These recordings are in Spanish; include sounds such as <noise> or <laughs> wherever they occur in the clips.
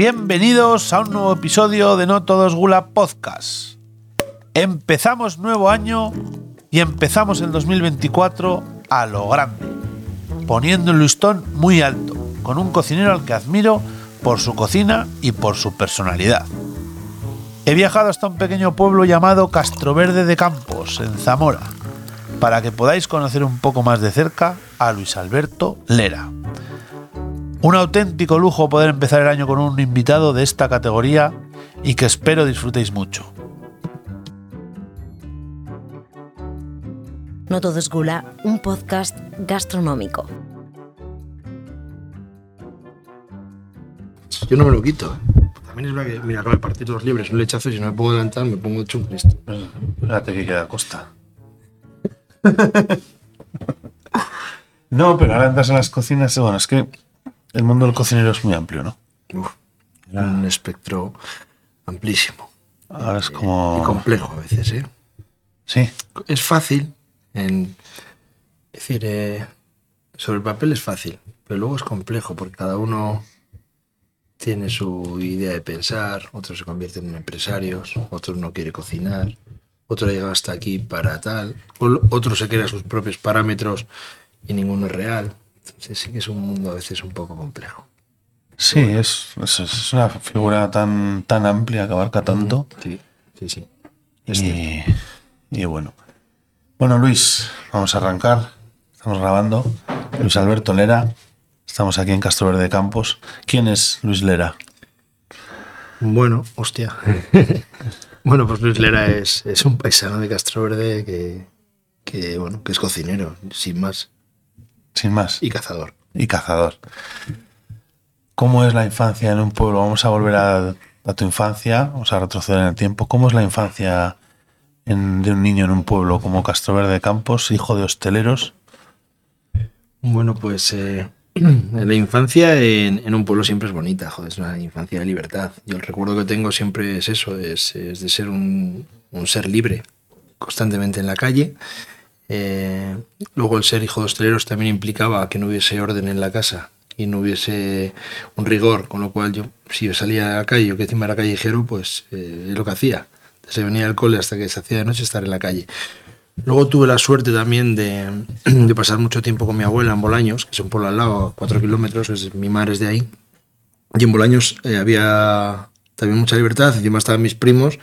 Bienvenidos a un nuevo episodio de No Todos Gula Podcast. Empezamos nuevo año y empezamos el 2024 a lo grande, poniendo el listón muy alto, con un cocinero al que admiro por su cocina y por su personalidad. He viajado hasta un pequeño pueblo llamado Castroverde de Campos, en Zamora, para que podáis conocer un poco más de cerca a Luis Alberto Lera. Un auténtico lujo poder empezar el año con un invitado de esta categoría y que espero disfrutéis mucho. No todo es gula, un podcast gastronómico. Yo no me lo quito. ¿eh? También es verdad que, mira, acabo de partir los libres, un lechazo y si no me puedo adelantar me pongo hecho un Cristo. Espérate que queda costa. <laughs> no, pero ahora entras en las cocinas. Bueno, es que el mundo del cocinero es muy amplio, ¿no? Uf, un espectro amplísimo. Ahora es Y como. complejo a veces, ¿eh? Sí, Es fácil en... Es decir, eh, sobre el papel es fácil, pero luego es complejo porque cada uno tiene su idea de pensar, otros se convierten en empresarios, otros no quiere cocinar, otro llega hasta aquí para tal, otro se crea sus propios parámetros y ninguno es real. Entonces sí que es un mundo a veces un poco complejo. sí, es, es, es una figura tan, tan amplia que abarca tanto. Sí, sí, sí. Y, y bueno. Bueno, Luis, vamos a arrancar. Estamos grabando. Luis Alberto Lera. Estamos aquí en Castro Verde Campos. ¿Quién es Luis Lera? Bueno, hostia. <laughs> bueno, pues Luis Lera es, es un paisano de Castroverde que, que, bueno, que es cocinero, sin más, Sin más. y cazador. y cazador. ¿Cómo es la infancia en un pueblo? Vamos a volver a, a tu infancia, vamos a retroceder en el tiempo. ¿Cómo es la infancia en- de un niño en un pueblo como Castro Verde Campos, hijo de hosteleros? Bueno, pues eh, <clears throat> la infancia en, en un pueblo siempre es bonita, joder, es una infancia de libertad. Yo el recuerdo que tengo siempre es eso, es, es de ser un, un ser libre, constantemente en la calle. Eh, luego el ser hijo de hosteleros también implicaba que no hubiese orden en la casa y no hubiese un rigor, con lo cual yo, si yo salía a la calle o que encima era callejero, pues eh, es lo que hacía. Se venía al cole hasta que se hacía de noche estar en la calle. Luego tuve la suerte también de, <clears throat> pasar mucho tiempo con mi abuela en Bolaños, que es un pueblo al lado, cuatro kilómetros, es- mi madre es de ahí. Y en Bolaños eh, había también mucha libertad, encima estaban mis primos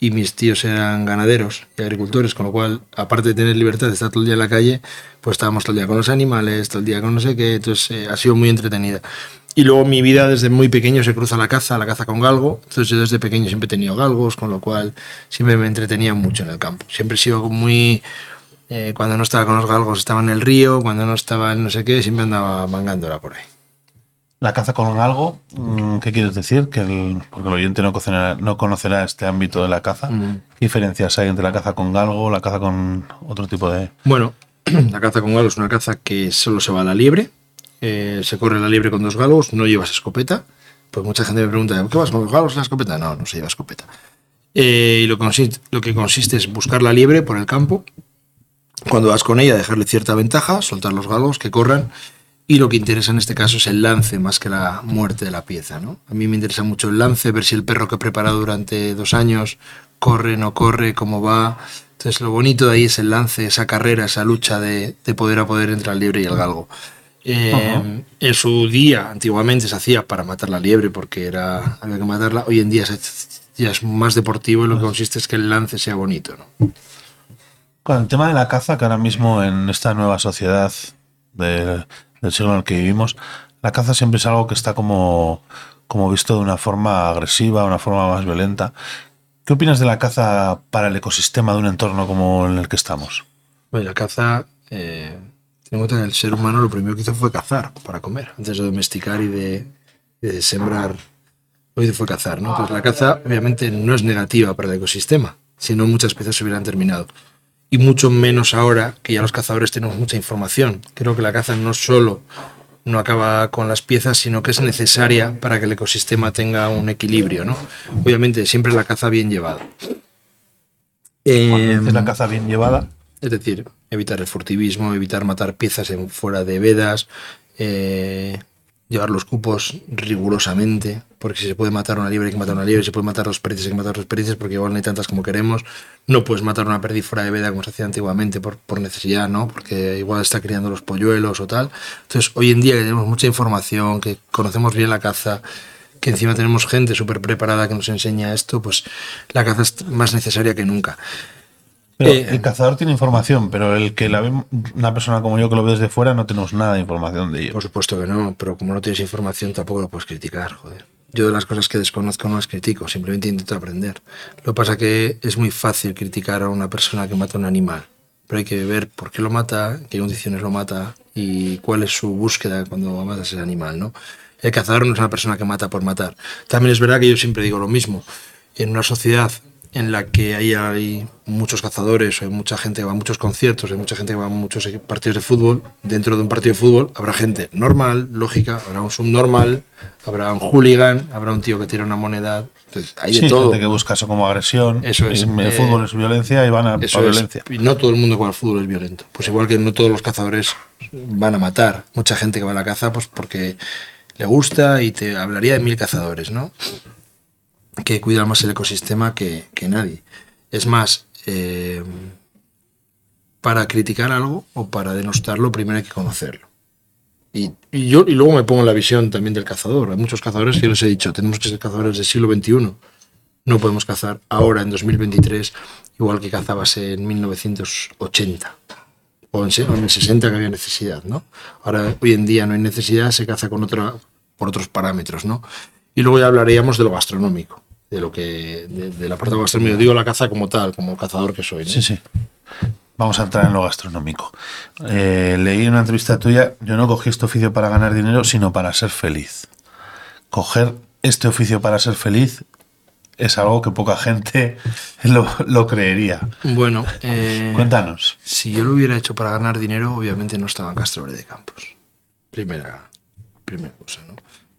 y mis tíos eran ganaderos y agricultores, con lo cual, aparte de tener libertad de estar todo el día en la calle, pues estábamos todo el día con los animales, todo el día con no sé qué, entonces eh, ha sido muy entretenida. Y luego mi vida desde muy pequeño se cruza la caza, la caza con galgo. Entonces yo desde pequeño siempre he tenido galgos, con lo cual siempre me entretenía mucho en el campo. Siempre he sido muy... eh, cuando no estaba con los galgos estaba en el río, cuando no estaba en no sé qué, siempre andaba mangándola por ahí. La caza con algo, mm, ¿qué quieres decir? Que el, porque el oyente no conocerá, no conocerá este ámbito de la caza. Mm. ¿Qué diferencias hay entre la caza con galgo, la caza con otro tipo de...? Bueno, <clears throat> la caza con galgos es una caza que solo se va a la liebre. eh, se corre la liebre con dos galgos, no llevas escopeta. Pues mucha gente me pregunta, ¿qué vas con los galgos y la escopeta? No, no se lleva escopeta. Eh, y lo, consiste, lo que consiste es buscar la liebre por el campo. Cuando vas con ella, dejarle cierta ventaja, soltar los galgos que corran. Y lo que interesa en este caso es el lance más que la muerte de la pieza. ¿no? A mí me interesa mucho el lance, ver si el perro que he preparado durante dos años corre, no corre, cómo va. Entonces lo bonito de ahí es el lance, esa carrera, esa lucha de, de poder a poder entre el liebre y el galgo. Eh, En su día, antiguamente se hacía para matar la liebre porque era, había que matarla. Hoy en día se- ya es más deportivo y lo que consiste es que el lance sea bonito. ¿no? Con el tema de la caza, que ahora mismo en esta nueva sociedad de- del siglo en el que vivimos, la caza siempre es algo que está como, como visto de una forma agresiva, una forma más violenta. ¿Qué opinas de la caza para el ecosistema de un entorno como en el que estamos? Bueno, la caza, eh, el ser humano lo primero que hizo fue cazar para comer, antes de domesticar y de, de sembrar. Hizo fue cazar, ¿no? Entonces la caza obviamente no es negativa para el ecosistema, si no muchas especies se hubieran terminado. Y mucho menos ahora que ya los cazadores tenemos mucha información. Creo que la caza no solo no acaba con las piezas, sino que es necesaria para que el ecosistema tenga un equilibrio, ¿no? Obviamente siempre la caza bien llevada. La caza bien llevada, es decir, evitar el furtivismo, evitar matar piezas en, fuera de vedas, eh, llevar los cupos rigurosamente, porque si se puede matar una liebre hay que matar una liebre, si se puede matar los perdices hay que matar los perdices, porque igual no hay tantas como queremos. No puedes matar una perdiz fuera de veda como se hacía antiguamente por, por necesidad, ¿no? Porque igual está criando los polluelos o tal. Entonces, hoy en día que tenemos mucha información, que conocemos bien la caza, que encima tenemos gente súper preparada que nos enseña esto, pues la caza es más necesaria que nunca. Pero Eh, el cazador tiene información, pero el que la ve una persona como yo que lo ve desde fuera no tenemos nada de información de ello. Por supuesto que no, pero como no tienes información tampoco lo puedes criticar, joder. Yo de las cosas que desconozco no las critico, simplemente intento aprender. Lo que pasa que es muy fácil criticar a una persona que mata un animal, pero hay que ver por qué lo mata, qué condiciones lo mata y cuál es su búsqueda cuando matas ese animal, ¿no? El cazador no es una persona que mata por matar. También es verdad que yo siempre digo lo mismo. En una sociedad en la que hay, hay muchos cazadores, hay mucha gente que va a muchos conciertos, hay mucha gente que va a muchos partidos de fútbol, dentro de un partido de fútbol habrá gente normal, lógica, habrá un subnormal, habrá un hooligan, habrá un tío que tira una moneda, entonces hay de Sí, todo. gente que busca eso como agresión. Eso es, El eh, fútbol es violencia y van a Eso es. violencia. Y no todo el mundo que va al fútbol es violento. Pues igual que no todos los cazadores van a matar. Mucha gente que va a la caza, pues porque le gusta y te hablaría de mil cazadores, ¿no? Que cuidan más el ecosistema que, que nadie. Es más, eh, para criticar algo o para denostarlo, primero hay que conocerlo. Y, y yo y luego me pongo en la visión también del cazador. Hay muchos cazadores que yo les he dicho, tenemos que ser cazadores del siglo XXI. No podemos cazar ahora, en 2023, igual que cazabas en 1980 o en, en el 60 que había necesidad, ¿no? Ahora, hoy en día no hay necesidad, se caza con otra, por otros parámetros, ¿no? Y luego ya hablaríamos de lo gastronómico, de lo que, de, del apartado gastronómico. Digo la caza como tal, como cazador que soy, ¿no? Sí, sí. Vamos a entrar en lo gastronómico. Eh, leí en una entrevista tuya, yo no cogí este oficio para ganar dinero, sino para ser feliz. Coger este oficio para ser feliz es algo que poca gente <laughs> lo, lo creería. Bueno, eh, Cuéntanos. Si yo lo hubiera hecho para ganar dinero, obviamente no estaba en Castro Verde de Campos. Primera, primera cosa.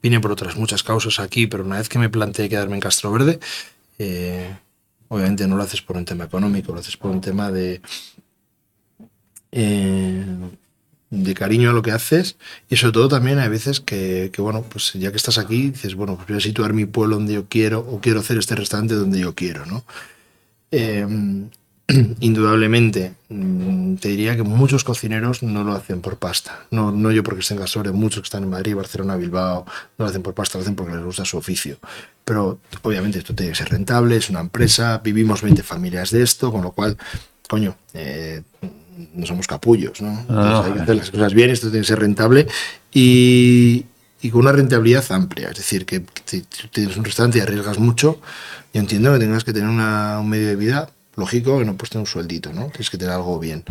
Vine por otras muchas causas aquí, pero una vez que me planteé quedarme en Castro Verde, eh, obviamente no lo haces por un tema económico, lo haces por un tema de, eh, de cariño a lo que haces y sobre todo también hay veces que, bueno, pues ya que estás aquí, dices, bueno, pues voy a situar mi pueblo donde yo quiero o quiero hacer este restaurante donde yo quiero, ¿no? Eh, <clears throat> indudablemente, mm, te diría que muchos cocineros no lo hacen por pasta. No, no yo porque esté en muchos que están en Madrid, Barcelona, Bilbao, no lo hacen por pasta, lo hacen porque les gusta su oficio. Pero obviamente esto tiene que ser rentable, es una empresa, vivimos 20 familias de esto, con lo cual, coño, eh, no somos capullos, ¿no? Entonces hay que hacer las cosas bien, esto tiene que ser rentable y, y con una rentabilidad amplia. Es decir, que si tienes un restaurante y arriesgas mucho, yo entiendo que tengas que tener una- un medio de vida lógico, que no puedes tener un sueldito, ¿no? Tienes que tener algo bien.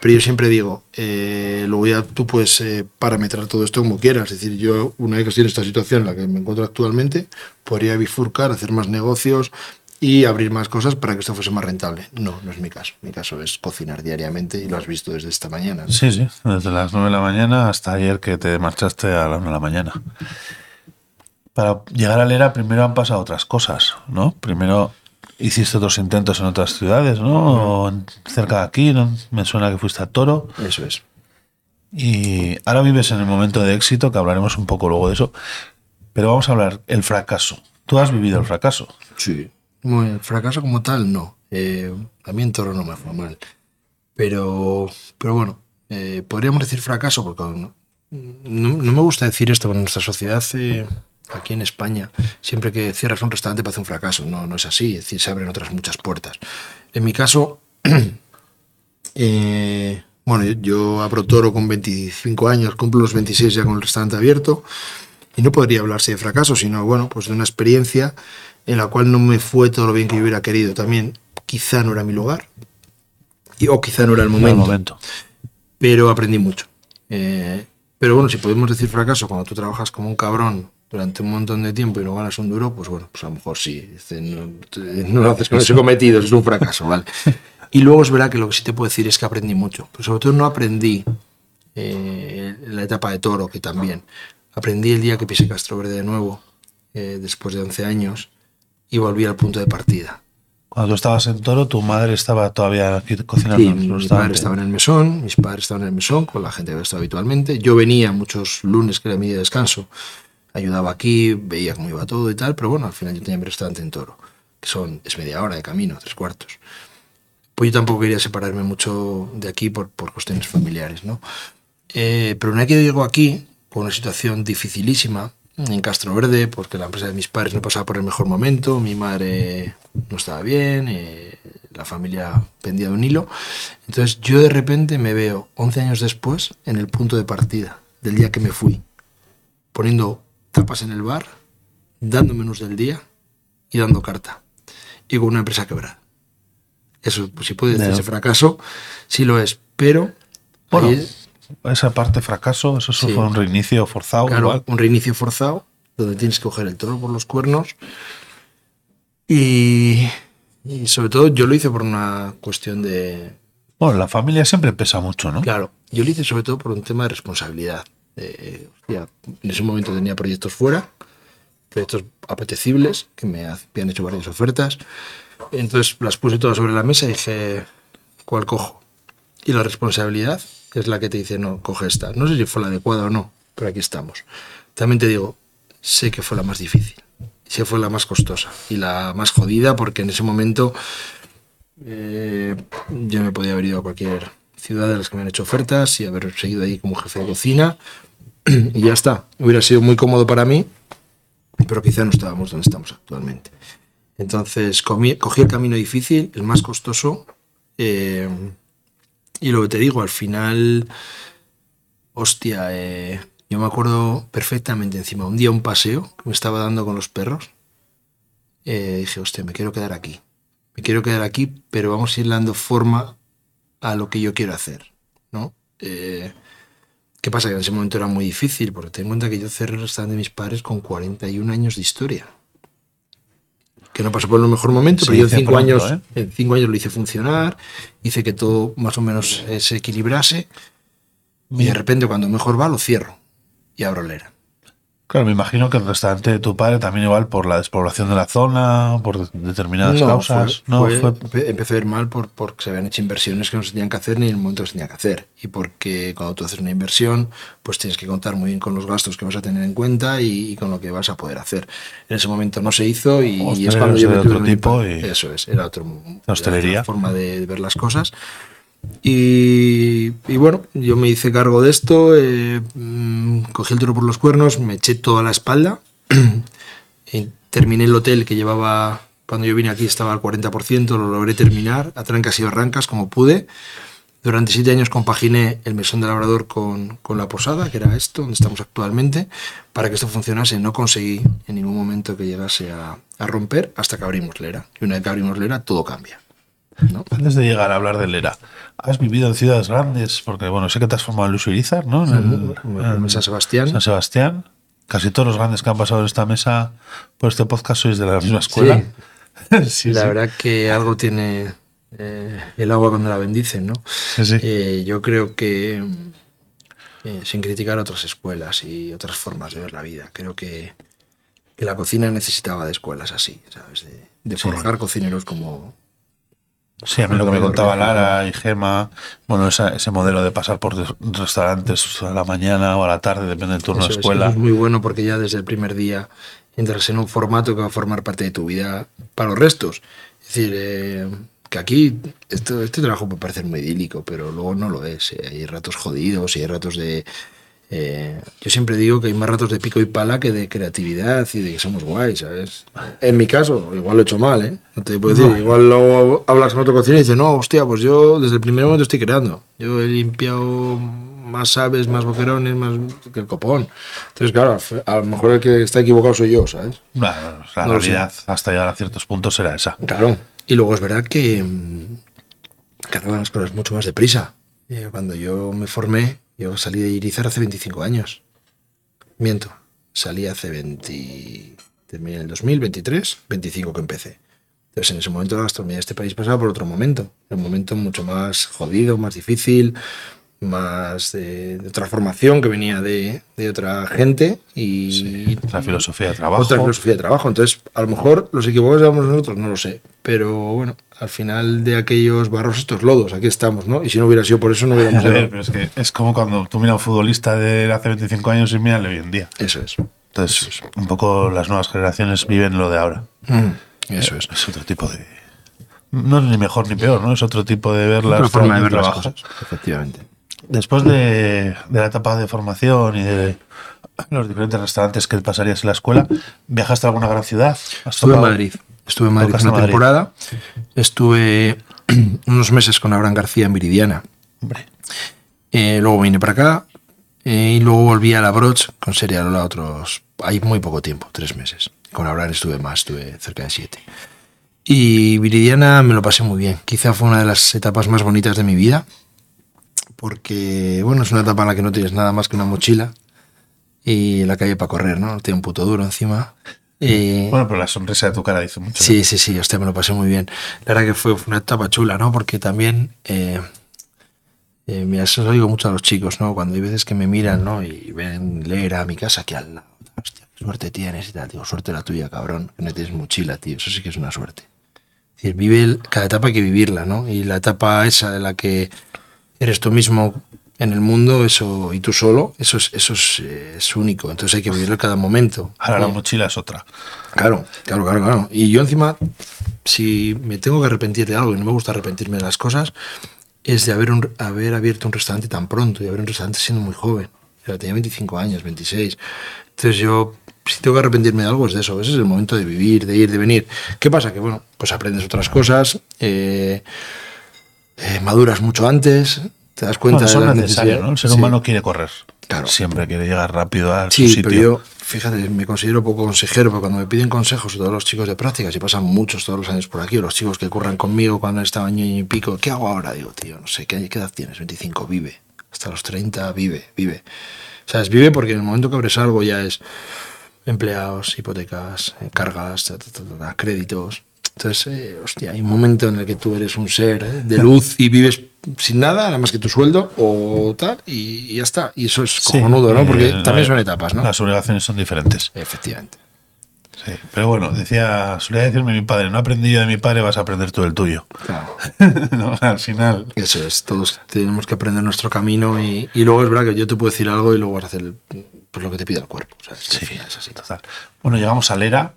Pero yo siempre digo, eh, luego ya tú puedes eh, parametrar todo esto como quieras. Es decir, yo, una vez que estoy en esta situación en la que me encuentro actualmente, podría bifurcar, hacer más negocios y abrir más cosas para que esto fuese más rentable. No, no es mi caso. Mi caso es cocinar diariamente y lo has visto desde esta mañana. Sí, sí, desde las 9 de la mañana hasta ayer que te marchaste a las 1 de la mañana. Para llegar a Lera primero han pasado otras cosas, ¿no? Primero hiciste otros intentos en otras ciudades, ¿no? O cerca de aquí, ¿no? me suena que fuiste a Toro. Eso es. Y ahora vives en el momento de éxito, que hablaremos un poco luego de eso. Pero vamos a hablar el fracaso. Tú has vivido el fracaso. Sí. Bueno, el fracaso como tal, no. Eh, a mí en Toro no me fue mal. Pero, pero bueno, eh, podríamos decir fracaso porque no, no- no me gusta decir esto, pero en nuestra sociedad, eh, aquí en España, siempre que cierras un restaurante parece un fracaso. No, no es así. Es decir, se abren otras muchas puertas. En mi caso, <clears throat> eh, bueno, yo, abro Toro con 25 años, cumplo los 26 ya con el restaurante abierto. Y no podría hablarse de fracaso, sino bueno, pues de una experiencia en la cual no me fue todo lo bien que yo hubiera querido. También quizá no era mi lugar, y, o quizá no era el En el momento, momento. pero aprendí mucho. Eh, pero bueno, si podemos decir fracaso cuando tú trabajas como un cabrón durante un montón de tiempo y no ganas un duro, pues bueno, pues a lo mejor sí, no, no lo haces con ese cometido, es un fracaso, ¿vale? Y luego es verdad que lo que sí te puedo decir es que aprendí mucho, pero sobre todo no aprendí eh, en la etapa de toro, que también. Aprendí el día que pisé Castro Verde de nuevo, eh, después de 11 años, y volví al punto de partida. Cuando tú estabas en Toro, tu madre estaba todavía aquí cocinando. Sí, mi, mi padre estaba en el mesón, mis padres estaban en el mesón con la gente que estaba habitualmente. Yo venía muchos lunes, que era mi día de descanso, ayudaba aquí, veía cómo iba todo y tal, pero bueno, al final yo tenía mi restaurante en Toro, que son, es media hora de camino, tres cuartos. Pues yo tampoco quería separarme mucho de aquí por, por cuestiones familiares, ¿no? Eh, pero una vez que llego aquí, con una situación dificilísima, en Castro Verde, porque la empresa de mis padres no pasaba por el mejor momento, mi madre no estaba bien, eh, la familia pendía de un hilo. Entonces yo de repente me veo 11 años después en el punto de partida del día que me fui, poniendo tapas en el bar, dando menús del día y dando carta. Y con una empresa quebrada. Eso, pues, si puede decirse Ya. fracaso, sí lo es, pero Bueno, esa parte fracaso, eso Sí. fue un reinicio forzado. Claro, igual. un reinicio forzado, donde tienes que coger el toro por los cuernos. Y, y sobre todo yo lo hice por una cuestión de... Bueno, la familia siempre pesa mucho, ¿no? Claro, yo lo hice sobre todo por un tema de responsabilidad. Eh, hostia, en ese momento tenía proyectos fuera, proyectos apetecibles, que me habían hecho varias ofertas. Entonces las puse todas sobre la mesa y dije, ¿cuál cojo? Y la responsabilidad es la que te dice, no, coge esta. No sé si fue la adecuada o no, pero aquí estamos. También te digo, sé que fue la más difícil, sé fue la más costosa y la más jodida porque en ese momento eh, yo me podía haber ido a cualquier ciudad de las que me han hecho ofertas y haber seguido ahí como jefe de cocina <clears throat> y ya está. Hubiera sido muy cómodo para mí, pero quizá no estábamos donde estamos actualmente. Entonces cogí el camino difícil, el más costoso, eh, y lo que te digo, al final, hostia, eh, yo me acuerdo perfectamente encima, un día un paseo que me estaba dando con los perros, eh, dije, hostia, me quiero quedar aquí, me quiero quedar aquí, pero vamos a ir dando forma a lo que yo quiero hacer, ¿no? ¿Qué pasa? Que en ese momento era muy difícil, porque ten en cuenta que yo cerré el restaurante de mis padres con 41 años de historia. Que no pasó por el mejor momento, pero yo en cinco, pronto, años, ¿eh? en cinco años lo hice funcionar, hice que todo más o menos se equilibrase, y de repente cuando mejor va lo cierro y abro Lera. Claro, me imagino que el restaurante de tu padre también igual por la despoblación de la zona, por de- determinadas causas. fue- no, fue- fue, empe- empezó a ir mal por, porque se habían hecho inversiones que no se tenían que hacer ni en el momento que se tenía que hacer. Y porque cuando tú haces una inversión, pues tienes que contar muy bien con los gastos que vas a tener en cuenta y, y con lo que vas a poder hacer. En ese momento no se hizo y, y es cuando yo me otro tipo y- Eso es, era, otro, era hostelería. otra forma de ver las cosas. Y, bueno, yo me hice cargo de esto, eh, mm, cogí el toro por los cuernos, me eché toda la espalda, <clears throat> y terminé el hotel que llevaba, cuando yo vine aquí estaba al 40%, lo logré terminar, a trancas y barrancas como pude. Durante siete años compaginé el mesón de labrador con, con la posada, que era esto, donde estamos actualmente. Para que esto funcionase no conseguí en ningún momento que llegase a, a romper hasta que abrimos Lera. Y una vez que abrimos Lera, todo cambia. ¿No? Antes de llegar a hablar del ERA, ¿has vivido en ciudades grandes? Porque, bueno, sé que te has formado en Luis Irizar, ¿no? En, el- En San Sebastián. San Sebastián. Casi todos los grandes que han pasado en esta mesa por este podcast sois de la misma escuela. <laughs> Sí, la sí. verdad que algo tiene eh, el agua cuando la bendicen, ¿no? Sí, sí. Eh, yo creo que, eh, sin criticar otras escuelas y otras formas de ver la vida, creo que, que la cocina necesitaba de escuelas así, ¿sabes? De, de forjar cocineros como... Sí, a mí lo que me contaba Lara y Gema, bueno, esa- ese modelo de pasar por res- restaurantes a la mañana o a la tarde, depende del turno Eso de es, escuela. eso es muy bueno porque ya desde el primer día entras en un formato que va a formar parte de tu vida para los restos. Es decir, eh, que aquí esto, este trabajo puede parecer muy idílico, pero luego no lo es. eh, Hay ratos jodidos y hay ratos de... eh, yo siempre digo que hay más ratos de pico y pala que de creatividad y de que somos guays, ¿sabes? En mi caso, igual lo he hecho mal, ¿eh? No te puedo decir, igual luego hablas con otro cocinero y dices, no, hostia, pues yo desde el primer momento estoy creando. Yo he limpiado más aves, más boquerones, más que el copón. Entonces, claro, a lo mejor el que está equivocado soy yo, ¿sabes? Bueno, la No realidad hasta llegar a ciertos puntos era esa. Claro. Y luego es verdad que, mm, que las cosas mucho más deprisa. Eh, Cuando yo me formé, yo salí de Irizar hace 25 años. Miento, salí hace 20... Terminé en el 2023, 25 que empecé. Entonces en ese momento la gastronomía de este país pasaba por otro momento. Un momento mucho más jodido, más difícil, más de, de otra formación, que venía de, de otra gente y Sí, otra filosofía de trabajo. otra filosofía de trabajo. Entonces, a lo mejor los equivocados éramos nosotros, no lo sé. Pero bueno, al final de aquellos barros, estos lodos, aquí estamos, ¿no? Y si no hubiera sido por eso, no hubiéramos <laughs> A ver, llegado. pero es que es como cuando tú miras a un futbolista de hace 25 años y miras hoy en día. Eso es. Entonces, un poco las nuevas generaciones viven lo de ahora. Mm, eso es. Es otro tipo de. No es ni mejor ni peor, ¿no? Es otro tipo de ver las Otra forma de ver las cosas. Efectivamente. Después de, de la etapa de formación y de los diferentes restaurantes que pasarías en la escuela, ¿viajaste a alguna gran ciudad? ¿Has Estuve en tocado- Madrid. Estuve en Madrid una temporada. Estuve <clears throat> unos meses con Abraham García en Viridiana. Hombre, Eh, luego vine para acá. eh, y luego volví a la Broch con Serialola otros. Hay muy poco tiempo, tres meses. Con Abraham estuve más, estuve cerca de siete. Y Viridiana me lo pasé muy bien. Quizá fue una de las etapas más bonitas de mi vida. Porque, bueno, es una etapa en la que no tienes nada más que una mochila y la calle para correr, ¿no? Tiene un puto duro encima. Bueno, pero la sonrisa de tu cara dice mucho. Sí, sí, sí, hostia, me lo pasé muy bien. La verdad que fue, fue una etapa chula, ¿no? Porque también, eh, eh, mira, eso lo digo mucho a los chicos, ¿no? Cuando hay veces que me miran, ¿no? Y ven leer a mi casa aquí al lado. Hostia, qué suerte tienes y tal. Digo, suerte la tuya, cabrón, que no tienes mochila, tío. Eso sí que es una suerte. Es decir, vive el- cada etapa hay que vivirla, ¿no? Y la etapa esa de la que eres tú mismo en el mundo, eso, y tú solo, eso es, eso es, eh, es único. Entonces hay que vivirlo cada momento. Ahora la mochila es otra. Claro, claro, claro, claro. Y yo encima, si me tengo que arrepentir de algo y no me gusta arrepentirme de las cosas, es de haber, un- haber abierto un restaurante tan pronto y haber un restaurante siendo muy joven. O sea, tenía 25 años, 26. Entonces yo, si tengo que arrepentirme de algo, es de eso. Ese es el momento de vivir, de ir, de venir. ¿Qué pasa? Que bueno, pues aprendes otras cosas, eh, eh, maduras mucho antes, te das cuenta Bueno, de las necesidades. ¿no? El ser Sí. humano quiere correr. Claro. Siempre quiere llegar rápido a Sí, su sitio. pero yo, fíjate, me considero poco consejero, porque cuando me piden consejos, todos los chicos de prácticas, y pasan muchos todos los años por aquí, o los chicos que curran conmigo cuando estaba año y pico, ¿qué hago ahora? Digo, tío, no sé, ¿qué, qué edad tienes? 25, vive. Hasta los 30, vive, vive. ¿Sabes? Vive porque en el momento que abres algo ya es empleados, hipotecas, cargas, ta, ta, ta, ta, ta, créditos. Entonces, eh, hostia, hay un momento en el que tú eres un ser eh, de luz y vives sin nada, nada más que tu sueldo o tal, y, y ya está. Y eso es Sí, cojonudo, ¿no? Porque eh, también son etapas, ¿no? Las obligaciones son diferentes. Efectivamente. Sí. Pero bueno, decía, solía decirme mi padre, no aprendí yo de mi padre, vas a aprender tú del tuyo. Claro. <laughs> No, al final. Eso es, todos tenemos que aprender nuestro camino y, y luego es verdad que yo te puedo decir algo y luego vas a hacer pues, lo que te pide el cuerpo. Sí, final es así. total. Bueno, llegamos a Lera.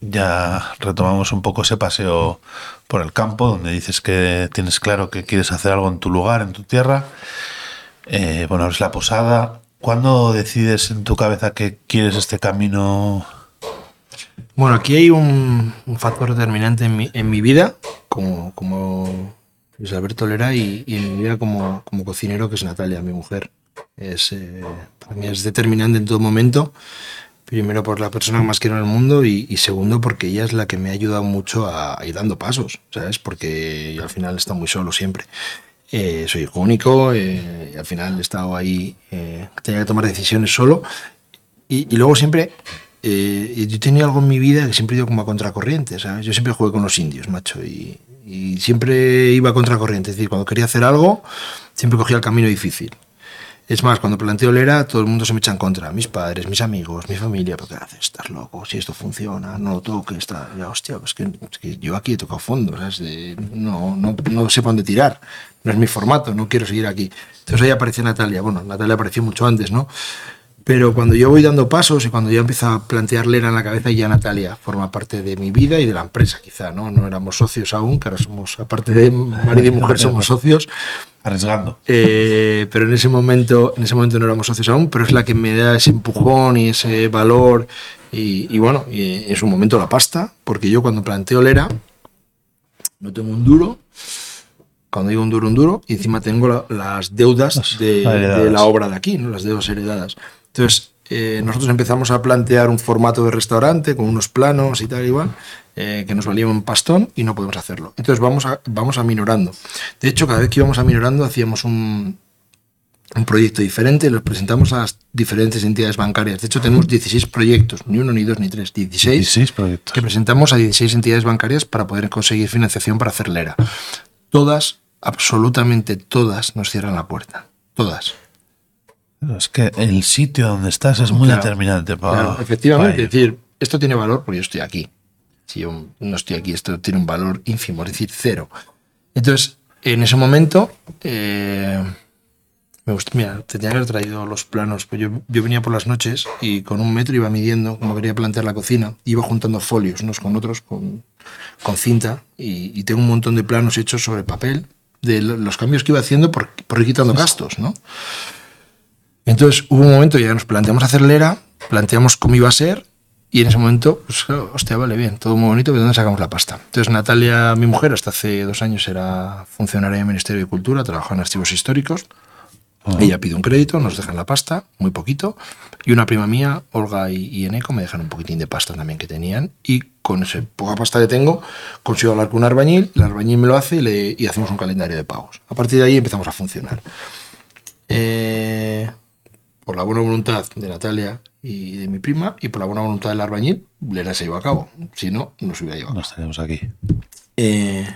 Ya retomamos un poco ese paseo por el campo, donde dices que tienes claro que quieres hacer algo en tu lugar, en tu tierra. Eh, bueno, es la posada. ¿Cuándo decides en tu cabeza que quieres este camino? Bueno, aquí hay un, un factor determinante en mi, en mi vida, como, como Luis Alberto Lera, y, y en mi vida como, como cocinero, que es Natalia, mi mujer. Es, eh, para mí es determinante en todo momento. Primero por la persona que más quiero en el mundo y, segundo porque ella es la que me ha ayudado mucho a, ir dando pasos, ¿sabes? Porque al final he estado muy solo siempre. Eh, soy único eh, al final he estado ahí, eh, tenía que tomar decisiones solo y, luego siempre, yo tenía algo en mi vida que siempre he como a contracorriente, ¿sabes? Yo siempre jugué con los indios, macho, y, y siempre iba a contracorriente. Es decir, cuando quería hacer algo, siempre cogía el camino difícil. Es más, cuando planteo Lera, todo el mundo se me echa en contra. Mis padres, mis amigos, mi familia. ¿Pero qué haces? Estás loco. Si esto funciona, no lo toques. Está... Ya, hostia, pues que, es que yo aquí he tocado fondo. ¿sabes? De- no, no, no sé dónde tirar. No es mi formato, no quiero seguir aquí. Entonces ahí apareció Natalia. Bueno, Natalia apareció mucho antes, ¿no? Pero cuando yo voy dando pasos y cuando ya empiezo a plantear Lera en la cabeza, ya Natalia forma parte de mi vida y de la empresa, quizá, ¿no? No éramos socios aún, que ahora somos, aparte de marido y mujer, <laughs> somos socios. Arriesgando. Eh, pero en ese momento en ese momento no éramos socios aún pero es la que me da ese empujón y ese valor y, y bueno y en su momento la pasta porque yo cuando planteo Lera no tengo un duro cuando digo un duro un duro y encima tengo la- las deudas Las de, de la obra de aquí ¿no? las deudas heredadas entonces eh, nosotros empezamos a plantear un formato de restaurante con unos planos y tal igual eh, que nos valía un pastón y no podemos hacerlo. Entonces vamos a, vamos aminorando. De hecho, cada vez que íbamos aminorando hacíamos un, un proyecto diferente, los presentamos a las diferentes entidades bancarias. De hecho, tenemos 16 proyectos, ni uno, ni dos, ni tres, 16 16 proyectos. que presentamos a 16 entidades bancarias para poder conseguir financiación para hacer Lera. Todas, absolutamente todas, nos cierran la puerta. todas. Es que el sitio donde estás es muy Claro, determinante para. Claro, efectivamente, para es decir, esto tiene valor porque yo estoy aquí. Si yo no estoy aquí, esto tiene un valor ínfimo, es decir, cero. Entonces, en ese momento, eh, me gustó, mira, tenía que haber traído los planos. Pues yo, yo venía por las noches y con un metro iba midiendo cómo quería plantear la cocina. Iba juntando folios unos con otros con, con cinta y, y tengo un montón de planos hechos sobre papel de lo- los cambios que iba haciendo por, por ir quitando gastos, ¿no? Entonces hubo un momento, ya nos planteamos hacer lera, planteamos cómo iba a ser, y en ese momento, pues hostia, vale, bien, todo muy bonito, pero ¿de dónde sacamos la pasta? Entonces Natalia, mi mujer, hasta hace dos años era funcionaria del Ministerio de Cultura, trabajaba en archivos históricos. Ella pide un crédito, nos dejan la pasta, muy poquito, y una prima mía, Olga y, y Eneco, me dejan un poquitín de pasta también que tenían, y con esa poca pasta que tengo, consigo hablar con un albañil, el albañil me lo hace y, le- y hacemos un calendario de pagos. A partir de ahí empezamos a funcionar. Eh, por la buena voluntad de Natalia y de mi prima, y por la buena voluntad del albañil, Lera se llevó a cabo. Si no, no se hubiera llevado. No estaríamos aquí. Eh,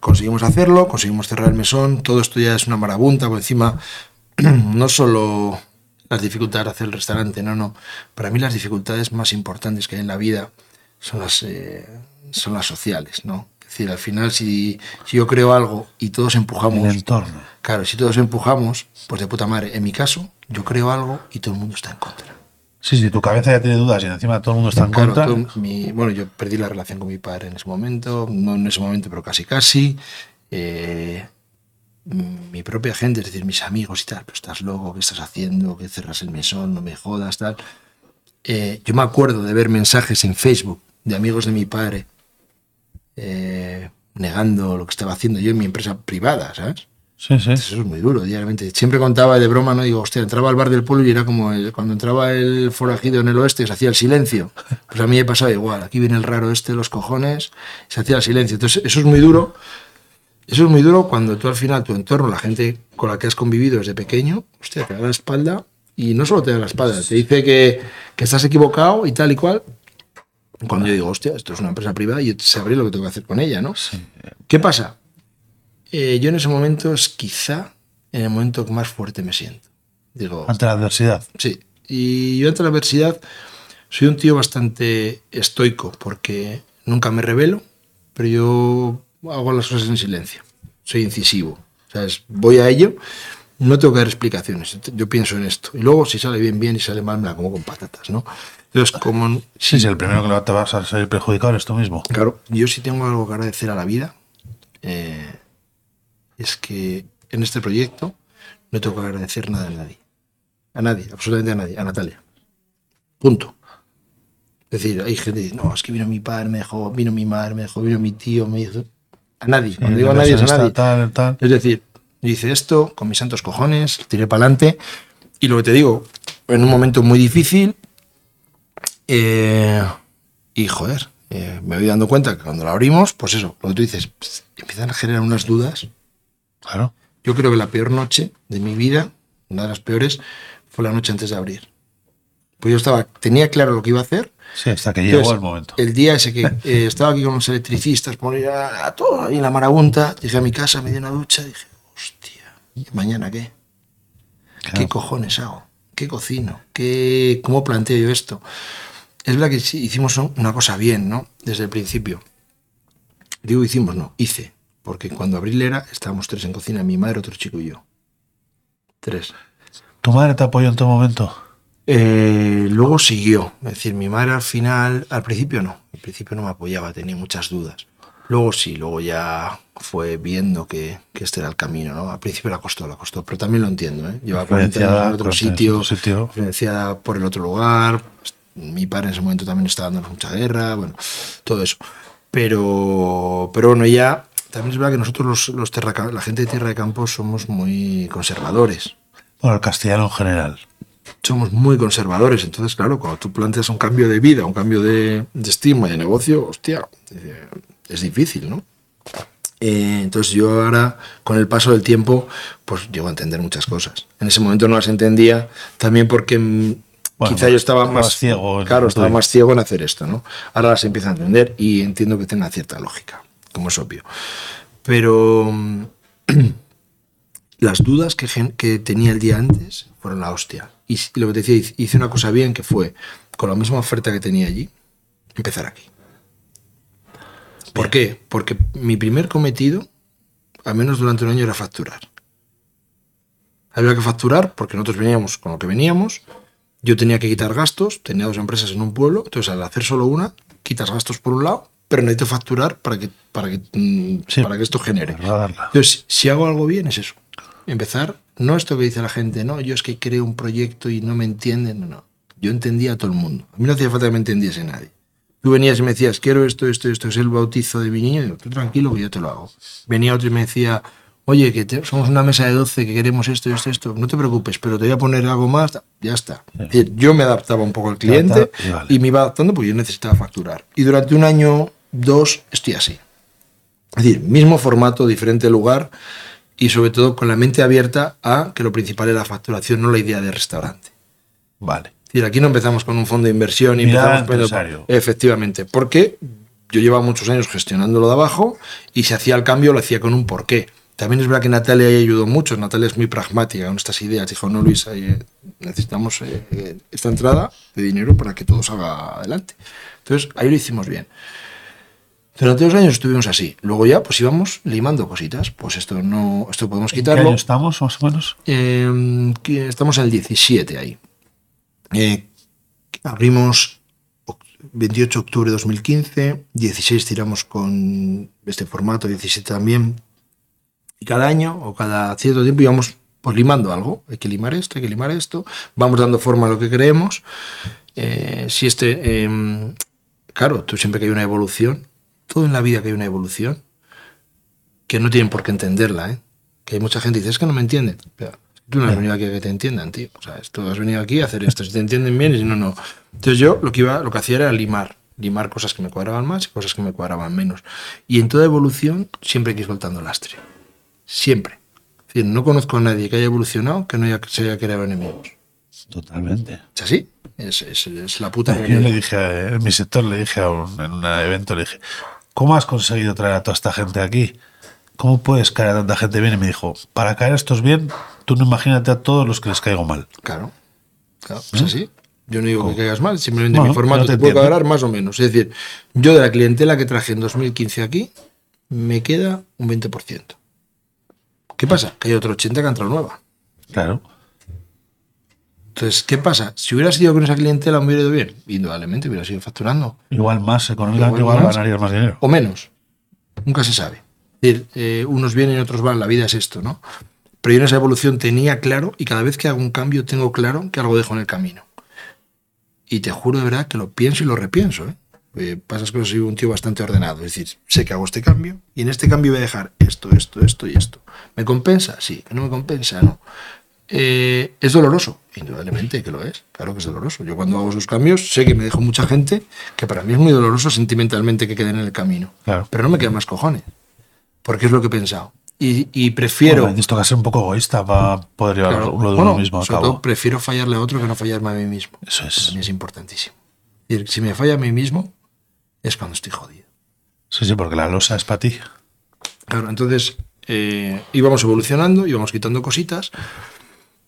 conseguimos hacerlo, conseguimos cerrar el mesón, todo esto ya es una marabunta, por encima <clears throat> no solo las dificultades de hacer el restaurante, no, no. Para mí las dificultades más importantes que hay en la vida son las, eh, son las sociales, ¿no? Es decir, al final si, si yo creo algo y todos empujamos... El entorno. Claro, si todos empujamos, pues de puta madre. En mi caso, yo creo algo y todo el mundo está en contra. Sí, sí, tu cabeza ya tiene dudas y encima todo el mundo está en Claro, contra. todo mi- bueno, yo perdí la relación con mi padre en ese momento, no en ese momento, pero casi casi. Eh, mi propia gente, es decir, mis amigos y tal, pero estás loco, ¿qué estás haciendo? Que cerras el mesón, no me jodas, tal. Eh, yo me acuerdo de ver mensajes en Facebook de amigos de mi padre eh, negando lo que estaba haciendo yo en mi empresa privada, ¿sabes? Sí, sí. Eso es muy duro, diariamente. Siempre contaba de broma, ¿no? Digo, hostia, entraba al bar del pueblo y era como el- cuando entraba el forajido en el oeste, se hacía el silencio. Pues a mí me pasaba igual. Aquí viene el raro este de los cojones, se hacía el silencio. Entonces, eso es muy duro. Eso es muy duro cuando tú al final, tu entorno, la gente con la que has convivido desde pequeño, hostia, te da la espalda y no solo te da la espalda, te dice que, que estás equivocado y tal y cual. Cuando yo digo, hostia, esto es una empresa privada y yo sabré lo que tengo que hacer con ella, ¿no? ¿Qué pasa? Eh, yo en ese momento es quizá en el momento que más fuerte me siento. Digo, Ante la adversidad. sí. Y yo ante la adversidad soy un tío bastante estoico porque nunca me revelo, pero yo hago las cosas en silencio. Soy incisivo. ¿sabes? Voy a ello, no tengo que dar explicaciones. Yo pienso en esto. Y luego, si sale bien, bien, y sale mal, me la como con patatas, ¿no? Entonces, como Sí, sí, el primero que te vas a salir perjudicado eres tú mismo. Claro, yo sí tengo algo que agradecer a la vida. eh, es que en este proyecto no tengo que agradecer nada a nadie. A nadie, absolutamente a nadie. A Natalia. Punto. Es decir, hay gente que dice, no, es que vino mi padre, me dejó, vino mi madre, me dejó, vino mi tío, me dijo. A nadie. Cuando digo a nadie es a nadie. Tal, tal. Es decir, yo hice esto con mis santos cojones, tiré para adelante. Y lo que te digo, en un momento muy difícil, eh, y joder, eh, me voy dando cuenta que cuando la abrimos, pues eso, lo que tú dices, pues, empiezan a generar unas dudas. Claro. Yo creo que la peor noche de mi vida, una de las peores, fue la noche antes de abrir. Pues yo estaba, tenía claro lo que iba a hacer. Sí, hasta que llegó el momento. El día ese que eh, <laughs> estaba aquí con los electricistas, ir a, todo ahí en la marabunta, llegué a mi casa, me di una ducha, dije, hostia, ¿y mañana qué? ¿Qué cojones hago? ¿Qué cocino? ¿Qué, ¿Cómo planteo yo esto? Es verdad que sí, hicimos una cosa bien, ¿no? Desde el principio. Digo hicimos, no, hice. Porque cuando abrí Lera estábamos tres en cocina, mi madre, otro chico y yo. Tres. ¿Tu madre te apoyó en todo momento? Eh, luego siguió. Es decir, mi madre al final, al principio no. Al principio no me apoyaba, tenía muchas dudas. Luego sí, luego ya fue viendo que, que este era el camino, ¿no? Al principio la costó, la costó, pero también lo entiendo, ¿eh? Lleva 40 años en otro sitio, sitio. influenciada por el otro lugar. Mi padre en ese momento también estaba dando mucha guerra, bueno, todo eso. Pero, pero bueno, ya también es verdad que nosotros los, los terra- la gente de Tierra de Campo somos muy conservadores Bueno, el castellano en general. somos muy conservadores. Entonces, claro, cuando tú planteas un cambio de vida, un cambio de, de estima y de negocio, hostia, eh, es difícil, ¿no? Eh, entonces yo ahora, con el paso del tiempo, pues llego a entender muchas cosas. En ese momento no las entendía, también porque mm, Bueno, quizá yo estaba más ciego Claro, estaba más ciego en hacer esto, ¿no? Ahora las empiezo a entender y entiendo que tenga cierta lógica, como es obvio. Pero mm, <clears throat> las dudas que, tenía el día antes fueron la hostia. Y lo que te decía, hice- hice una cosa bien que fue, con la misma oferta que tenía allí, empezar aquí. ¿Por qué? Porque mi primer cometido, al menos durante un año, era facturar. Había que facturar porque nosotros veníamos con lo que veníamos. Yo tenía que quitar gastos, tenía dos empresas en un pueblo, entonces al hacer solo una, quitas gastos por un lado, pero necesito facturar para que, para que, mm, Sí, para que esto genere. Entonces, si hago algo bien, es eso. Empezar, no esto que dice la gente, no, yo es que creo un proyecto y no me entienden, no, no. Yo entendía a todo el mundo. A mí no hacía falta que me entendiese nadie. Tú venías y me decías, quiero esto, esto, esto, es el bautizo de mi niño, y digo, tú tranquilo que yo te lo hago. Venía otro y me decía, oye, que te- somos una mesa de 12, que queremos esto, esto, esto, no te preocupes, pero te voy a poner algo más, ya está. Es decir, yo me adaptaba un poco al cliente y vale. y me iba adaptando porque yo necesitaba facturar. Y durante un año, dos, estoy así. Es decir, mismo formato, diferente lugar y sobre todo con la mente abierta a que lo principal es la facturación, no la idea de restaurante. Vale. Es decir, aquí no empezamos con un fondo de inversión y Mirada empezamos empresario. Efectivamente, porque yo llevaba muchos años gestionándolo de abajo y si hacía el cambio lo hacía con un porqué. También es verdad que Natalia ahí ayudó mucho. Natalia es muy pragmática con estas ideas. Dijo, no, Luis, eh, necesitamos eh, esta entrada de dinero para que todo salga adelante. Entonces, ahí lo hicimos bien. Durante dos años estuvimos así. Luego ya, pues íbamos limando cositas. Pues esto no, esto podemos ¿En qué quitarlo. año estamos, más o menos? Eh, que estamos en el 17 ahí. Eh, abrimos oc- 28 de octubre de 2015, 16 tiramos con este formato, 17 también. Y cada año o cada cierto tiempo íbamos pues, limando algo. Hay que limar esto, hay que limar esto. Vamos dando forma a lo que creemos. Eh, si este, eh, claro, tú siempre que hay una evolución, todo en la vida que hay una evolución, que no tienen por qué entenderla, ¿eh? Que hay mucha gente que dice, es que no me entienden. Pero tú no has venido aquí a que te entiendan, tío. O sea, tú has venido aquí a hacer esto. Si te entienden bien y si no, no. Entonces yo lo que iba, lo que hacía era limar. Limar cosas que me cuadraban más y cosas que me cuadraban menos. Y en toda evolución siempre hay que ir soltando lastre. Siempre. Es decir, no conozco a nadie que haya evolucionado que no haya, se haya creado enemigos. Totalmente. ¿Es así? Es, es- es la puta Yo le dije, a- en mi sector le dije a un- en un evento, le dije, ¿cómo has conseguido traer a toda esta gente aquí? ¿Cómo puedes caer a tanta gente bien? Y me dijo, para caer a estos bien, tú no imagínate a todos los que les caigo mal. Claro. Claro, es así. Yo no digo que caigas mal, simplemente mi formato te te entiendo. cuadrar más o menos. Es decir, yo de la clientela que traje en 2015 aquí, me queda un 20%. ¿Qué pasa? Que hay otro 80 que ha entrado nueva. Claro. Entonces, ¿qué pasa? Si hubiera sido con esa clientela, me hubiera ido bien. Indudablemente hubiera sido facturando. Igual más económicamente, Igual ganarías más dinero. O menos. Nunca se sabe. Es decir, eh, unos vienen y otros van. La vida es esto, ¿no? Pero yo en esa evolución tenía claro, y cada vez que hago un cambio, tengo claro que algo dejo en el camino. Y te juro de verdad que lo pienso y lo repienso. ¿eh? Eh, pasas cosas, soy un tío bastante ordenado. Es decir, sé que hago este cambio y en este cambio voy a dejar esto, esto, esto y esto. ¿Me compensa? Sí. ¿Que no me compensa? No. Eh, ¿Es doloroso? Indudablemente que lo es. Claro que es doloroso. Yo cuando hago esos cambios sé que me dejo mucha gente que para mí es muy doloroso sentimentalmente que queden en el camino. Claro. Pero no me quedan más cojones. Porque es lo que he pensado. Y, y prefiero... Bueno, esto que ser un poco egoísta para poder llevar Claro. lo de Bueno, uno mismo a sobre cabo. todo prefiero fallarle a otro que no fallarme a mí mismo. Eso es. Para mí es importantísimo. Es decir, si me falla a mí mismo, es cuando estoy jodido. Sí, sí, porque la losa es para ti. Claro, entonces eh, íbamos evolucionando, íbamos quitando cositas.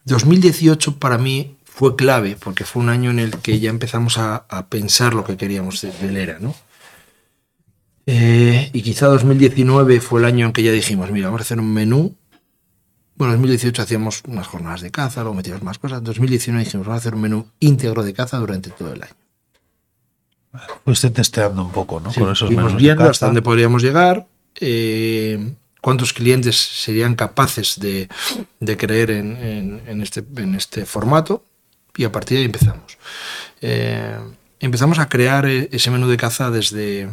2018 para mí fue clave, porque fue un año en el que ya empezamos a, a pensar lo que queríamos de, del ERA, ¿no? Eh, y quizá 2019 fue el año en que ya dijimos, mira, vamos a hacer un menú. Bueno, en 2018 hacíamos unas jornadas de caza, luego metíamos más cosas. En 2019 dijimos, vamos a hacer un menú íntegro de caza durante todo el año. Fuiste testeando un poco, ¿no? Sí, Con esos menús de viendo caza. hasta dónde podríamos llegar, eh, cuántos clientes serían capaces de, creer este, en este formato y a partir de ahí empezamos. Eh, empezamos a crear eh, ese menú de caza desde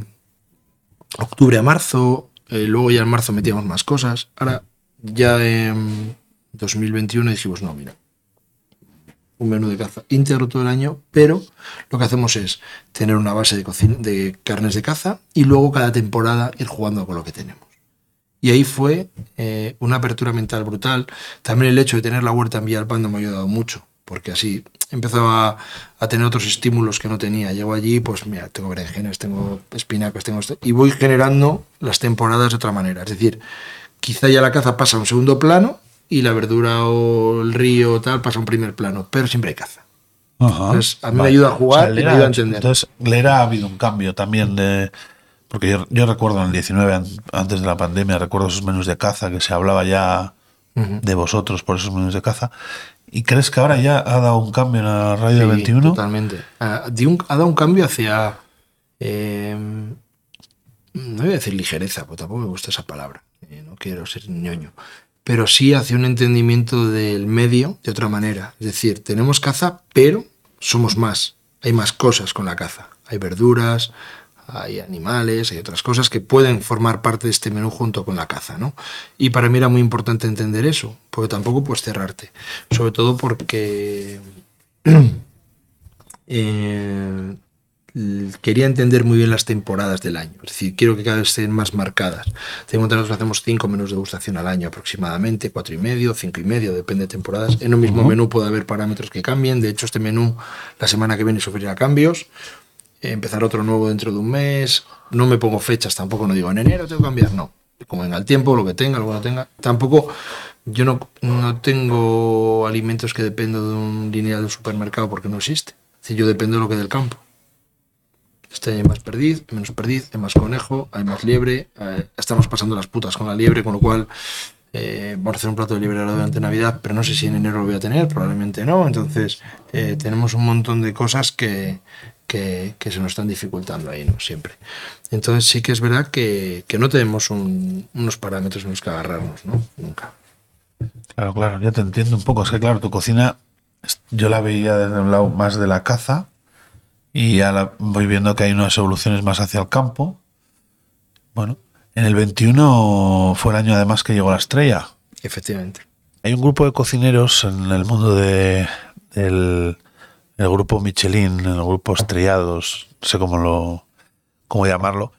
octubre a marzo, eh, luego ya en marzo metíamos más cosas, ahora ya en 2021 dijimos, no, mira, un menú de caza íntegro todo el año, pero lo que hacemos es tener una base de, de carnes de caza y luego cada temporada ir jugando con lo que tenemos. Y ahí fue eh, una apertura mental brutal. También el hecho de tener la huerta en Villalpando me ha ayudado mucho, porque así empezaba a tener otros estímulos que no tenía. Llego allí, pues mira, tengo berenjenas, tengo espinacas, tengo esto, y voy generando las temporadas de otra manera. Es decir, quizá ya la caza pasa a un segundo plano y la verdura o el río o tal pasa a un primer plano, pero siempre hay caza. Ajá. Entonces, a mí me ayuda a jugar y me ayuda a entender. Entonces, Lera ha habido un cambio también de. Porque yo, yo recuerdo en el 19, an- antes de la pandemia, recuerdo esos menús de caza que se hablaba ya de vosotros por esos menús de caza. ¿Y crees que ahora ya ha dado un cambio en la radio del Sí, 21? Totalmente. Ha, un- ha dado un cambio hacia. eh, no voy a decir ligereza, porque tampoco me gusta esa palabra. eh, no quiero ser ñoño. Pero sí hacia un entendimiento del medio de otra manera. Es decir, tenemos caza, pero somos más. Hay más cosas con la caza. Hay verduras, hay animales, hay otras cosas que pueden formar parte de este menú junto con la caza, ¿no? Y para mí era muy importante entender eso, porque tampoco puedes cerrarte. Sobre todo porque <clears throat> eh, quería entender muy bien las temporadas del año. Es decir, quiero que cada vez estén más marcadas. Tengo nosotros hacemos cinco menús de degustación al año aproximadamente, cuatro y medio, cinco y medio, depende de temporadas. En un mismo menú puede haber parámetros que cambien. De hecho, este menú la semana que viene sufrirá cambios. Empezar otro nuevo dentro de un mes. No me pongo fechas, tampoco no digo en enero tengo que cambiar, no. Como venga el tiempo, lo que tenga, lo que no tenga. Tampoco, yo no, no tengo alimentos que dependo de un lineal de supermercado porque no existe. Decir, yo dependo de lo que del campo. Este año hay más perdiz, menos perdiz, hay más conejo, hay más liebre. eh, estamos pasando las putas con la liebre, con lo cual eh, vamos a hacer un plato de liebre ahora durante Navidad, pero no sé si en enero lo voy a tener, probablemente no. Entonces, eh, tenemos un montón de cosas que, que, que se nos están dificultando ahí, ¿no? Siempre. Entonces, sí que es verdad que, que no tenemos un- unos parámetros en los que agarrarnos, ¿no? Nunca. Claro, claro, ya te entiendo un poco. Es que, claro, tu cocina, yo la veía desde un lado más de la caza y ya la- voy viendo que hay unas evoluciones más hacia el campo. Bueno, en el 21 fue el año además que llegó la estrella. Efectivamente. Hay un grupo de cocineros en el mundo de, del el grupo Michelin, el grupo Estrellados, no sé cómo lo cómo llamarlo,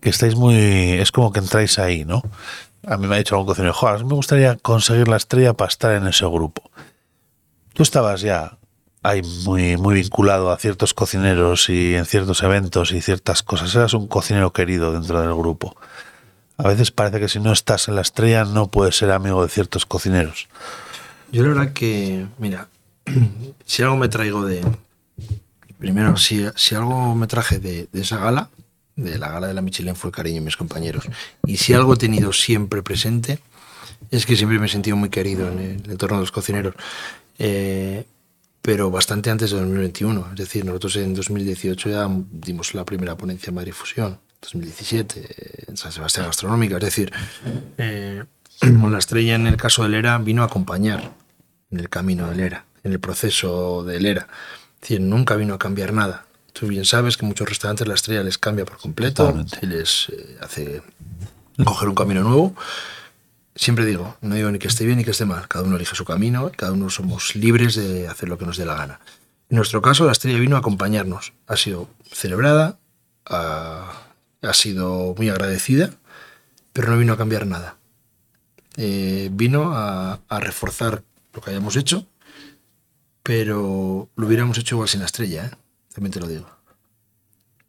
que estáis muy es como que entráis ahí, ¿no? A mí me ha dicho algún cocinero, joder, me gustaría conseguir la estrella para estar en ese grupo. Tú estabas ya ahí muy, muy vinculado a ciertos cocineros y en ciertos eventos y ciertas cosas. Eras un cocinero querido dentro del grupo. A veces parece que si no estás en la estrella no puedes ser amigo de ciertos cocineros. Yo la verdad que, mira, <clears throat> si algo me traigo de... Primero, si, si algo me traje de, esa gala, de la gala de la Michelin, fue el cariño de mis compañeros. Y si algo he tenido siempre presente, es que siempre me he sentido muy querido en el entorno de los cocineros. Eh, pero bastante antes de 2021. Es decir, nosotros en 2018 ya dimos la primera ponencia en Madrid Fusión. 2017 eh, en San Sebastián Gastronómica. Es decir, eh, <clears throat> la estrella en el caso de Lera vino a acompañar en el camino de Lera, en el proceso de Lera. Es decir, nunca vino a cambiar nada. Tú bien sabes que muchos restaurantes la estrella les cambia por completo y les eh, hace coger un camino nuevo. Siempre digo, no digo ni que esté bien ni que esté mal, cada uno elige su camino, cada uno somos libres de hacer lo que nos dé la gana. En nuestro caso, la estrella vino a acompañarnos, ha sido celebrada, ha, ha sido muy agradecida, pero no vino a cambiar nada. Eh, vino a, a reforzar lo que hayamos hecho, pero lo hubiéramos hecho igual sin la estrella, ¿eh? también te lo digo.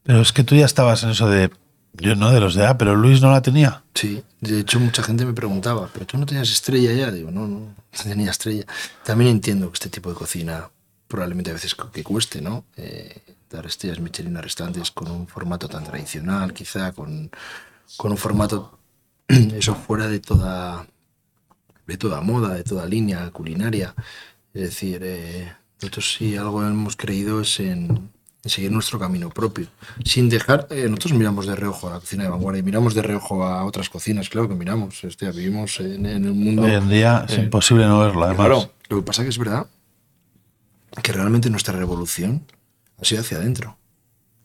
Pero es que tú ya estabas en eso de. Yo no, de los de A, pero Luis no la tenía. Sí, de hecho mucha gente me preguntaba, ¿pero tú no tenías estrella ya? Digo, no, no, no tenía estrella. También entiendo que este tipo de cocina probablemente a veces que cueste, ¿no? Eh, dar estrellas Michelin a restaurantes con un formato tan tradicional, quizá con, con un formato <clears throat> eso fuera de toda de toda moda, de toda línea culinaria. Es decir, eh, nosotros sí algo hemos creído es en, en seguir nuestro camino propio, sin dejar, eh, nosotros miramos de reojo a la cocina de vanguardia, y miramos de reojo a otras cocinas, claro que miramos, este, vivimos en, en el mundo... Hoy en día es eh, imposible no verla, además. Claro, lo que pasa que es verdad que realmente nuestra revolución ha sido hacia adentro.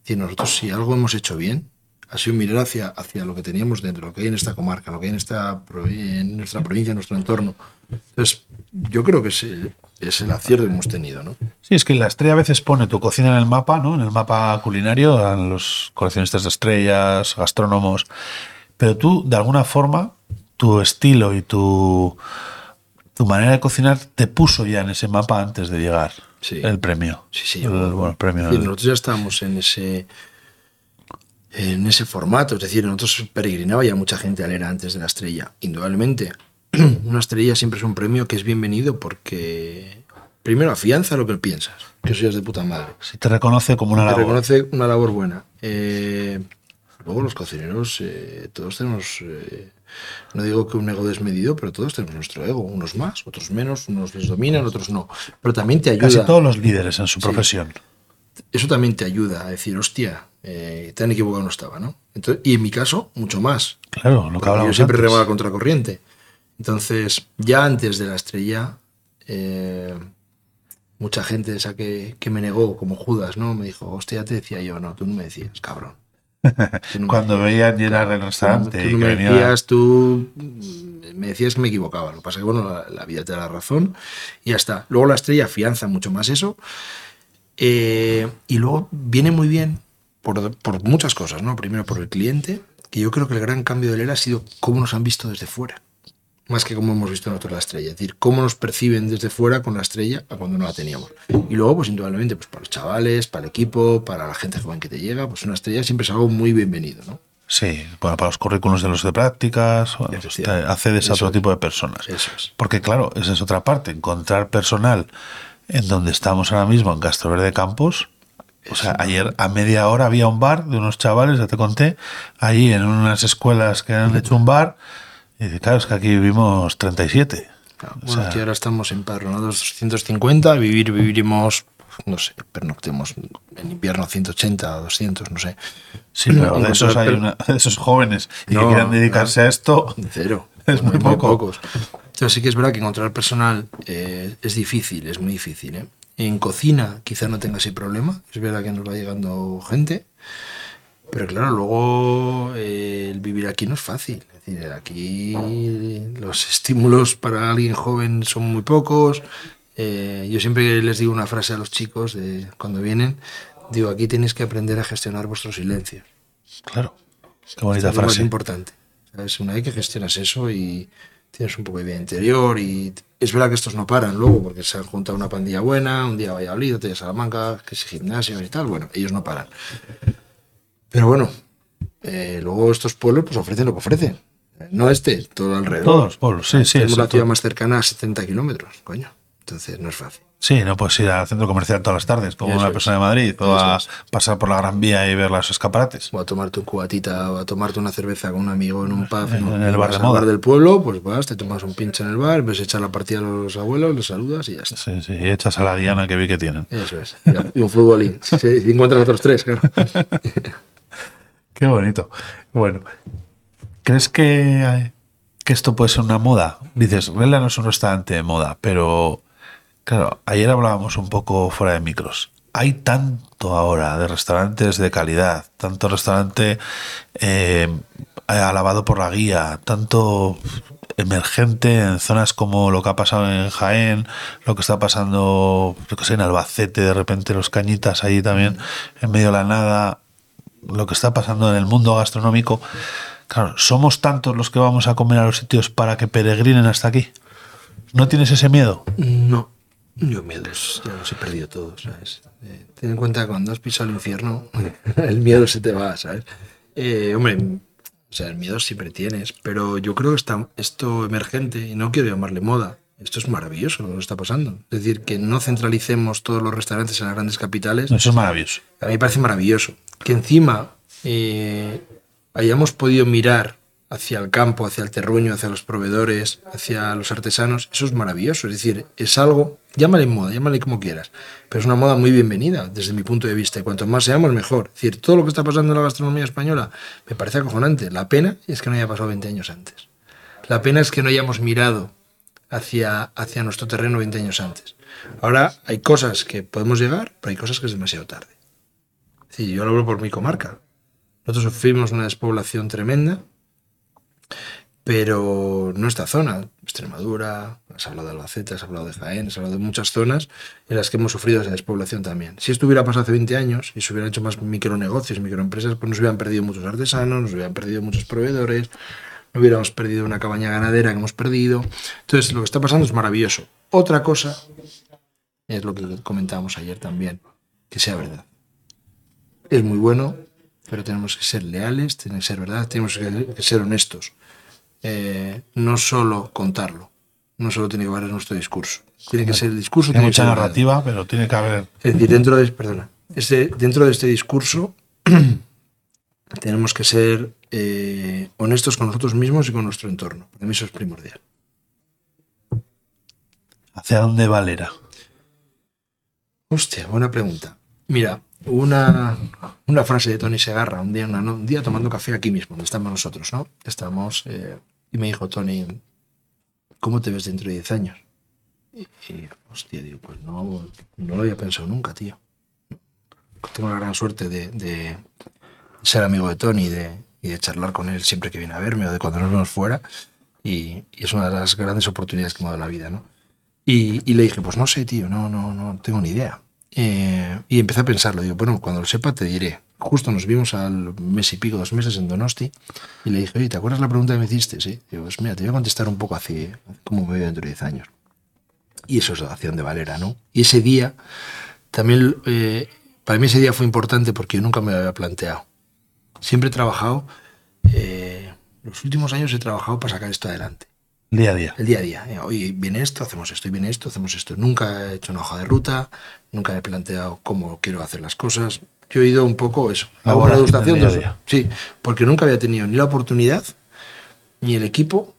Decir, nosotros si algo hemos hecho bien, ha sido mirar hacia, hacia lo que teníamos dentro, lo que hay en esta comarca, lo que hay en, esta, en nuestra provincia, en nuestro entorno. Entonces, yo creo que es el, es el acierto que hemos tenido, ¿no? Sí, es que la estrella a veces pone tu cocina en el mapa, ¿no? En el mapa culinario, a los coleccionistas de estrellas, gastrónomos. Pero tú, de alguna forma, tu estilo y tu, tu manera de cocinar te puso ya en ese mapa antes de llegar Sí. el premio. Sí, sí. El, bueno, el premio. Decir, nosotros ya estábamos en ese en ese formato, es decir, nosotros peregrinaba ya mucha gente al era antes de la estrella, indudablemente, <clears throat> una estrella siempre es un premio que es bienvenido porque primero afianza lo que piensas, que es de puta madre. Si te reconoce como una Te labor. reconoce una labor buena. Eh, luego los cocineros, eh, todos tenemos, eh, no digo que un ego desmedido, pero todos tenemos nuestro ego, unos más, otros menos, unos les dominan, otros no. Pero también te ayuda, Casi todos los líderes en su profesión. eso también te ayuda a decir, hostia, eh, tan equivocado no estaba, ¿no? Entonces, y en mi caso, mucho más. Claro, lo que hablamos yo siempre remaba contra corriente. Entonces, ya antes de la estrella, eh, mucha gente esa que, que me negó, como Judas, ¿no? Me dijo, hostia, te decía yo, no, tú no me decías, cabrón. Tú no <laughs> me Cuando veían llenar el Tú restaurante no y que me venía- decías, tú mm, me decías que me equivocaba. Lo que pasa es que, bueno, la, la vida te da la razón y ya está. Luego la estrella afianza mucho más eso. Eh, y luego viene muy bien por, por muchas cosas, ¿no? Primero por el cliente, que yo creo que el gran cambio de ERA ha sido cómo nos han visto desde fuera. Más que cómo hemos visto nosotros la estrella. Es decir, cómo nos perciben desde fuera con la estrella a cuando no la teníamos. Y luego, pues indudablemente, pues para los chavales, para el equipo, para la gente joven que te llega, pues una estrella siempre es algo muy bienvenido, ¿no? Sí, bueno, para los currículos de los de prácticas, bueno, accedes a otro es. tipo de personas. Eso es. Porque claro, esa es otra parte, encontrar personal en donde estamos ahora mismo, en Castro Verde Campos. O sea, ayer a media hora había un bar de unos chavales, ya te conté, allí en unas escuelas que han hecho un bar. Y dice, claro, es que aquí vivimos 37. Claro, bueno, sea, aquí ahora estamos empadronados 250, vivir viviremos, no sé, pernoctemos en invierno 180, 200, no sé. sí, pero de esos, hay una- <laughs> de esos jóvenes y que No, quieran dedicarse a esto. Cero. <laughs> Es muy hay poco. pocos. Entonces sí que es verdad que encontrar personal eh, es difícil, es muy difícil. ¿eh? En cocina quizá no tenga ese problema, es verdad que nos va llegando gente, pero claro, luego eh, el vivir aquí no es fácil. Es decir, aquí los estímulos para alguien joven son muy pocos. Eh, yo siempre les digo una frase a los chicos de cuando vienen, digo, aquí tenéis que aprender a gestionar vuestros silencios. Claro, qué bonita Es frase. importante. ¿sabes? Una vez que gestionas eso y tienes un poco de vida interior y es verdad que estos no paran luego porque se han juntado una pandilla buena, un día a Valladolid, otro día a Salamanca, que es gimnasio y tal, bueno, ellos no paran. Pero bueno, eh, luego estos pueblos pues ofrecen lo que ofrecen. No este, todo alrededor. Todos los pueblos, sí, sí. Tenemos la ciudad más cercana a 70 kilómetros, coño. Entonces no es fácil. Sí, no puedes ir al centro comercial todas las tardes, como Eso una es. persona de Madrid, o a pasar por la Gran Vía y ver los escaparates. O a tomarte un cubatita o a tomarte una cerveza con un amigo en un pub. En ¿no? el bar de moda. bar del pueblo, pues vas, te tomas un pinche en el bar, ves echar la partida a los abuelos, les saludas y ya está. Sí, sí, y echas a la Diana que vi que tienen. Eso es. Y un futbolín. Sí, y encuentras otros tres, claro. <laughs> Qué bonito. Bueno, ¿crees que, que esto puede ser una moda? Dices, Vela no es un restaurante de moda, pero claro, ayer hablábamos un poco fuera de micros. Hay tanto ahora de restaurantes de calidad, tanto restaurante eh, alabado por la guía, tanto emergente en zonas como lo que ha pasado en Jaén, lo que está pasando, yo que sé, en Albacete, de repente los cañitas ahí también, en medio de la nada, lo que está pasando en el mundo gastronómico. Claro, somos tantos los que vamos a comer a los sitios para que peregrinen hasta aquí. ¿No tienes ese miedo? No, yo miedos ya los he perdido todos, ¿sabes? Eh, ten en cuenta que cuando has pisado el infierno, <laughs> el miedo se te va, ¿sabes? Eh, hombre, o sea, el miedo siempre tienes, pero yo creo que está, esto emergente, y no quiero llamarle moda, esto es maravilloso lo que está pasando. Es decir, que no centralicemos todos los restaurantes en las grandes capitales. Eso es maravilloso. A mí me parece maravilloso. Que encima eh, hayamos podido mirar hacia el campo, hacia el terruño, hacia los proveedores, hacia los artesanos, eso es maravilloso. Es decir, es algo, llámale moda, llámale como quieras, pero es una moda muy bienvenida desde mi punto de vista. Y cuanto más seamos, mejor. Es decir, todo lo que está pasando en la gastronomía española me parece acojonante. La pena es que no haya pasado 20 años antes. La pena es que no hayamos mirado hacia, hacia nuestro terreno 20 años antes. Ahora hay cosas que podemos llegar, pero hay cosas que es demasiado tarde. Sí, yo lo hablo por mi comarca. Nosotros sufrimos una despoblación tremenda, pero no esta zona. Extremadura, has hablado de Albacete, has hablado de Jaén, has hablado de muchas zonas en las que hemos sufrido esa despoblación también. Si esto hubiera pasado hace 20 años y se hubieran hecho más micronegocios, microempresas, pues nos hubieran perdido muchos artesanos, nos hubieran perdido muchos proveedores, no hubiéramos perdido una cabaña ganadera que hemos perdido. Entonces, lo que está pasando es maravilloso. Otra cosa es lo que comentábamos ayer también, que sea verdad es muy bueno, pero tenemos que ser leales, tiene que ser verdad, tenemos que, ser honestos. eh, no solo contarlo, no solo tiene que valer nuestro discurso. Tiene que ser el discurso. Tiene tiene mucha verdad. narrativa, pero tiene que haber. Es decir, dentro de, perdona, este, dentro de este discurso <clears throat> tenemos que ser eh, honestos con nosotros mismos y con nuestro entorno. Para mí eso es primordial. ¿Hacia dónde Valera? Hostia, buena pregunta. Mira, una, una frase de Tony Segarra, un día, un día tomando café aquí mismo, donde estamos nosotros, ¿no? Estamos, eh, y me dijo Tony, ¿cómo te ves dentro de 10 años? Y, y, hostia, digo, pues no, no lo había pensado nunca, tío. Tengo la gran suerte de, de ser amigo de Tony y de, y de charlar con él siempre que viene a verme o de cuando nos vemos fuera. Y, y es una de las grandes oportunidades que me ha dado la vida, ¿no? Y, y le dije, pues no sé, tío, no, no, no tengo ni idea. Eh, y empecé a pensarlo. Digo, bueno, cuando lo sepa te diré. Justo nos vimos al mes y pico, dos meses en Donosti. Y le dije, oye, ¿te acuerdas la pregunta que me hiciste? Sí. Digo, pues te voy a contestar un poco así, cómo me veo dentro de 10 años. Y eso es la acción de Valera, ¿no? Y ese día, también, eh, para mí ese día fue importante porque yo nunca me lo había planteado. Siempre he trabajado, eh, los últimos años he trabajado para sacar esto adelante Día a día. el día a día. Hoy viene esto, hacemos esto, y viene esto, hacemos esto. Nunca he hecho una hoja de ruta, nunca me he planteado cómo quiero hacer las cosas. Yo he ido un poco eso, La hago una degustación de a eso. Sí, porque nunca había tenido ni la oportunidad, ni el equipo.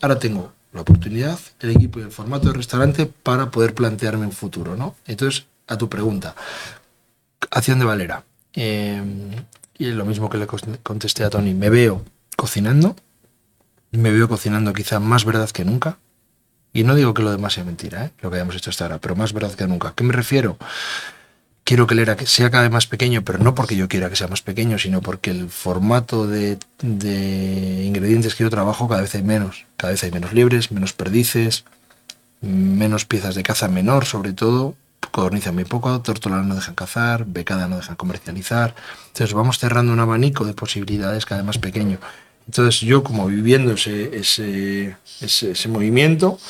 Ahora tengo la oportunidad, el equipo y el formato de restaurante para poder plantearme un futuro, ¿no? Entonces, a tu pregunta, acción de Valera. Eh, y lo mismo que le contesté a Tony, me veo cocinando, me veo cocinando quizá más verdad que nunca. Y no digo que lo demás sea mentira, ¿eh? lo que hayamos hecho hasta ahora, pero más verdad que nunca. ¿A qué me refiero? Quiero que el sea cada vez más pequeño, pero no porque yo quiera que sea más pequeño, sino porque el formato de, ingredientes que yo trabajo cada vez hay menos. Cada vez hay menos liebres, menos perdices, menos piezas de caza menor, sobre todo. Codorniza muy poco, tórtola no dejan cazar, becada no dejan comercializar. Entonces vamos cerrando un abanico de posibilidades cada vez más pequeño. Entonces yo como viviendo ese, ese, ese, ese movimiento,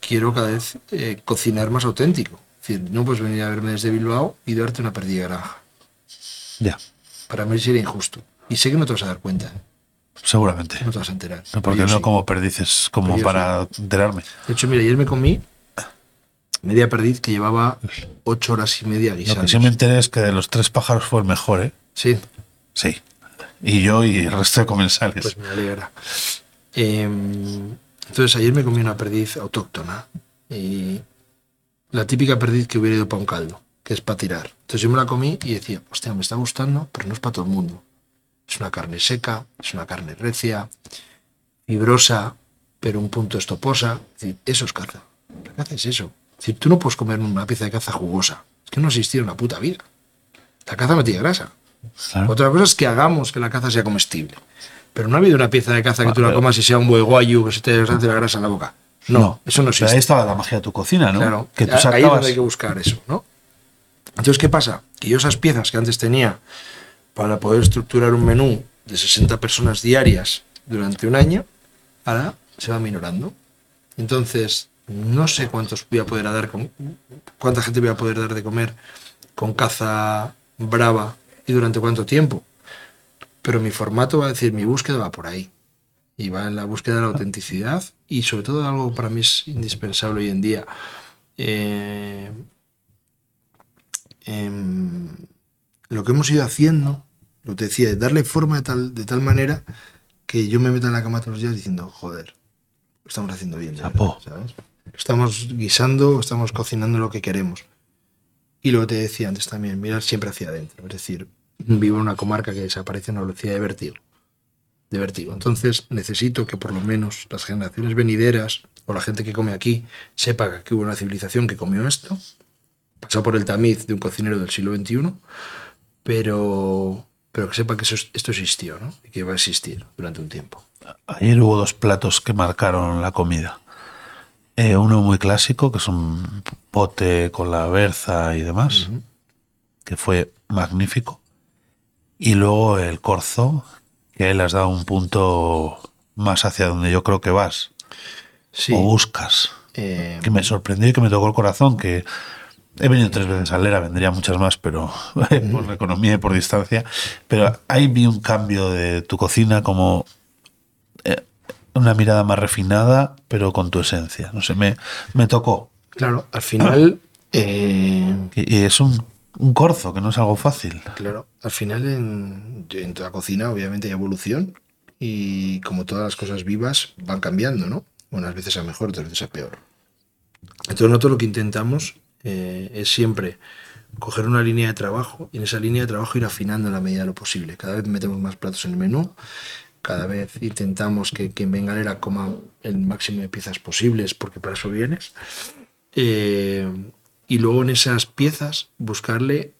quiero cada vez eh, cocinar más auténtico. Es decir, no puedes venir a verme desde Bilbao y darte una perdida de granja. Ya, Para mí sería injusto. Y sé que no te vas a dar cuenta, ¿eh? seguramente. no te vas a enterar. No, porque no sí. como perdices, como Pero para enterarme. De hecho, mira, ayer me comí media perdiz que llevaba ocho horas y media Lo guisando. que sí me enteré es que de los tres pájaros fue el mejor, ¿eh? Sí, Sí. Y yo y el resto de comensales. pues me alegra. Em, entonces, ayer me comí una perdiz autóctona. Y la típica perdiz que hubiera ido para un caldo, que es para tirar. Entonces yo me la comí y decía, hostia, me está gustando, pero no es para todo el mundo. Es una carne seca, es una carne recia, fibrosa, pero un punto estoposa. Es decir, eso es caza. La caza es eso. Es decir, tú no puedes comer una pieza de caza jugosa. Es que no ha existido en la puta vida. La caza no tiene grasa. Claro. Otra cosa es que hagamos que la caza sea comestible. Pero no ha habido una pieza de caza que tú la pero- comas y sea un bueguayu que se te hace la grasa en la boca. No, eso no Pero existe. ahí estaba la magia de tu cocina, ¿no? Claro, que tú ahí es sacabas. donde hay que buscar eso, ¿no? Entonces, ¿qué pasa? Que yo esas piezas que antes tenía para poder estructurar un menú de 60 personas diarias durante un año, ahora se va minorando. Entonces, no sé cuántos voy a poder dar con, cuánta gente voy a poder dar de comer con caza brava y durante cuánto tiempo. Pero mi formato va a decir, mi búsqueda va por ahí. Y va en la búsqueda de la autenticidad y sobre todo algo para mí es indispensable hoy en día. Eh, em, lo que hemos ido haciendo, lo que te decía, es darle forma de tal, de tal manera que yo me meta en la cama todos los días diciendo, joder, lo estamos haciendo bien. verdad", ¿sabes? Estamos guisando, estamos cocinando lo que queremos. Y lo que te decía antes también, mirar siempre hacia adentro. Es decir, vivo en una comarca que desaparece a una velocidad de vértigo. De vértigo. Entonces necesito que por lo menos las generaciones venideras o la gente que come aquí sepa que hubo una civilización que comió esto, pasó por el tamiz de un cocinero del siglo XXI, pero, pero que sepa que eso, esto existió ¿no? y que va a existir durante un tiempo. Ayer hubo dos platos que marcaron la comida. Eh, uno muy clásico, que es un pote con la berza y demás, que fue magnífico. Y luego el corzo, que le has dado un punto más hacia donde yo creo que vas Sí. o buscas. eh, Que me sorprendió y que me tocó el corazón, que he venido tres veces a Lera, vendría muchas más, pero <laughs> por economía y por distancia. Pero ahí vi un cambio de tu cocina como... eh, una mirada más refinada, pero con tu esencia. No sé, me, me tocó. Claro, al final. <clears throat> eh, y es un, un corzo, que no es algo fácil. Claro, al final en, en toda cocina obviamente hay evolución y como todas las cosas vivas van cambiando, ¿no? Unas veces a mejor, otras veces a peor. Entonces nosotros lo que intentamos eh, es siempre coger una línea de trabajo y en esa línea de trabajo ir afinando en la medida de lo posible. Cada vez metemos más platos en el menú, cada vez intentamos que quien venga a coma el máximo de piezas posibles porque para eso vienes. Eh, y luego en esas piezas buscarle,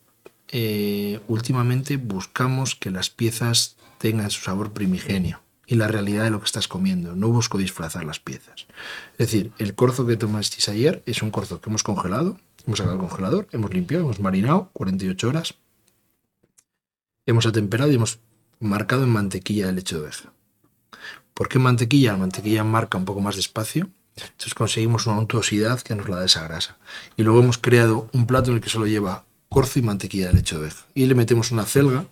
eh, últimamente buscamos que las piezas tengan su sabor primigenio y la realidad de lo que estás comiendo. No busco disfrazar las piezas. Es decir, el corzo que tomasteis ayer es un corzo que hemos congelado, hemos sacado del congelador, hemos limpiado, hemos marinado 48 horas, hemos atemperado y hemos marcado en mantequilla de leche de oveja. ¿Por qué mantequilla? La mantequilla marca un poco más despacio, entonces conseguimos una untuosidad que nos la da esa grasa. Y luego hemos creado un plato en el que solo lleva corzo y mantequilla de leche de oveja. Y le metemos una celga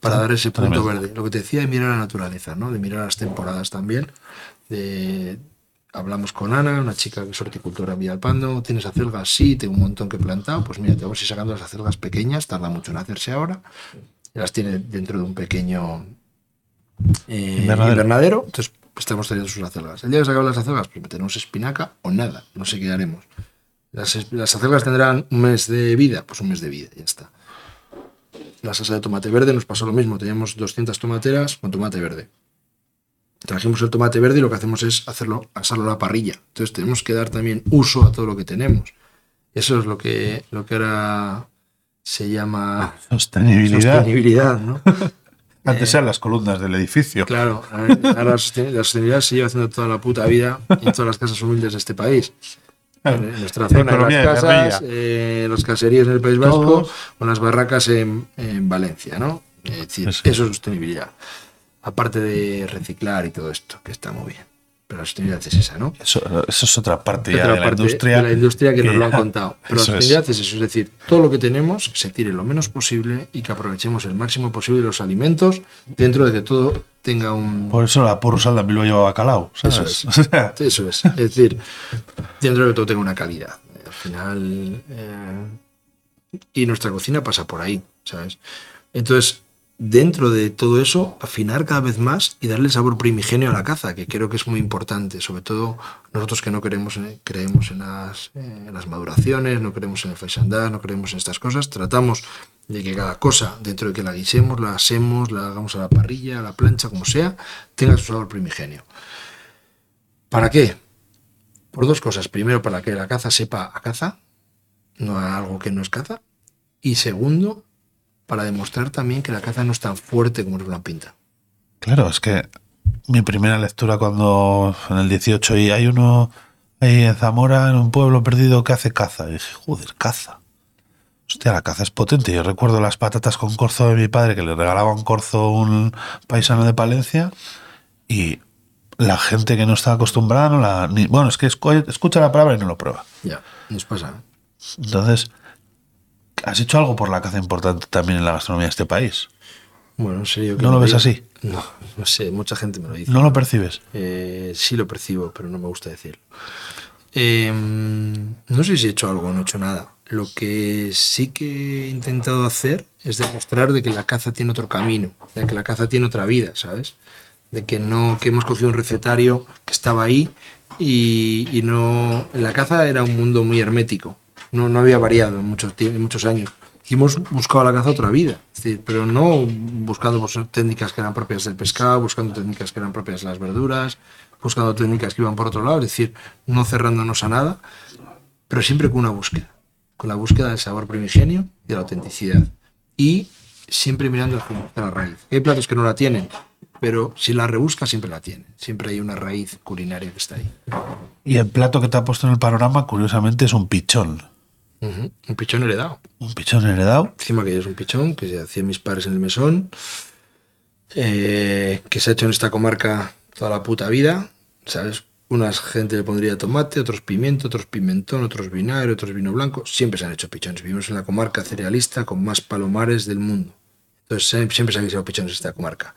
para dar ese punto tremendo. verde. Lo que te decía de mirar la naturaleza, ¿no? De mirar las temporadas también. De- Hablamos con Ana, una chica que es horticultora en Villalpando. ¿Tienes acelgas? Sí, tengo un montón que he plantado. Pues mira, te vamos a ir sacando las acelgas pequeñas, tarda mucho en hacerse ahora. Las tiene dentro de un pequeño eh, Invernadero. invernadero. Entonces pues, estamos teniendo sus acelgas. El día que se acaban las acelgas, pues meteremos espinaca o nada. No sé qué haremos. Las, las acelgas tendrán un mes de vida, pues un mes de vida, ya está. La salsa de tomate verde nos pasó lo mismo. Teníamos 200 tomateras con tomate verde. Trajimos el tomate verde y lo que hacemos es hacerlo, asarlo a la parrilla. Entonces tenemos que dar también uso a todo lo que tenemos. Eso es lo que, lo que ahora se llama Sostenibilidad. sostenibilidad, ¿no? <laughs> Antes eran las columnas del edificio. Claro, ahora la sosten- la sostenibilidad se lleva haciendo toda la puta vida en todas las casas humildes de este país. En nuestra zona, en las casas, eh, los caseríos en el País Vasco Todos. o en las barracas en, en Valencia, ¿no? Es decir, Eso. eso es sostenibilidad. Aparte de reciclar y todo esto, que está muy bien. Pero la sostenibilidad es esa, ¿no? Eso, eso es otra parte ya de la parte industria. de la industria que nos lo han contado. <laughs> Pero la es. sostenibilidad es eso, es decir, todo lo que tenemos que se tire lo menos posible y que aprovechemos el máximo posible los alimentos dentro de que todo tenga un, Por eso la porro también lo lleva bacalao, ¿sabes? Eso es. <laughs> Eso es. Es decir, dentro de que todo tenga una calidad. Al final. eh, y nuestra cocina pasa por ahí, ¿sabes? Entonces, dentro de todo eso, afinar cada vez más y darle sabor primigenio a la caza, que creo que es muy importante. Sobre todo nosotros que no queremos, creemos en las, maduraciones, no creemos en el faisandad, no creemos en estas cosas. Tratamos de que cada cosa, dentro de que la guisemos, la asemos, la hagamos a la parrilla, a la plancha, como sea, tenga su sabor primigenio. ¿Para qué? Por dos cosas. Primero, para que la caza sepa a caza, no a algo que no es caza. Y segundo, para demostrar también que la caza no es tan fuerte como nos lo han pintado. claro, es que mi primera lectura cuando en el 18 y hay uno ahí en Zamora, en un pueblo perdido que hace caza. Y dije, joder, caza. Hostia, la caza es potente. Yo recuerdo las patatas con corzo de mi padre, que le regalaba un corzo un paisano de Palencia, y la gente que no está acostumbrada, no la, ni, bueno, es que escu- escucha la palabra y no lo prueba. Ya, nos pasa. Entonces, ¿has hecho algo por la caza importante también en la gastronomía de este país? Bueno, en serio. ¿No lo ves digo. así? No, no sé, mucha gente me lo dice. ¿No lo percibes? Eh, sí lo percibo, pero no me gusta decirlo. Eh, no sé si he hecho algo o no he hecho nada. Lo que sí que he intentado hacer es demostrar de que la caza tiene otro camino, de que la caza tiene otra vida, ¿sabes? De que no, que hemos cogido un recetario que estaba ahí y, y no. La caza era un mundo muy hermético, no, no había variado en muchos, en muchos años. Hemos buscado la caza otra vida, decir, pero no buscando pues, técnicas que eran propias del pescado, buscando técnicas que eran propias de las verduras, buscando técnicas que iban por otro lado, es decir, no cerrándonos a nada, pero siempre con una búsqueda, con la búsqueda del sabor primigenio y de la autenticidad. Y siempre mirando hacia la raíz. Hay platos que no la tienen, pero si la rebusca siempre la tienen. Siempre hay una raíz culinaria que está ahí. Y el plato que te ha puesto en el panorama, curiosamente, es un pichón. Un pichón heredado. Un pichón heredado. Encima que es un pichón que se hacían mis padres en el mesón, eh, que se ha hecho en esta comarca toda la puta vida, ¿sabes? Unas gente le pondría tomate, otros pimiento, otros pimentón, otros vinagre, otros vino blanco. Siempre se han hecho pichones. Vivimos en la comarca cerealista con más palomares del mundo. Entonces sie- siempre se han hecho pichones en esta comarca.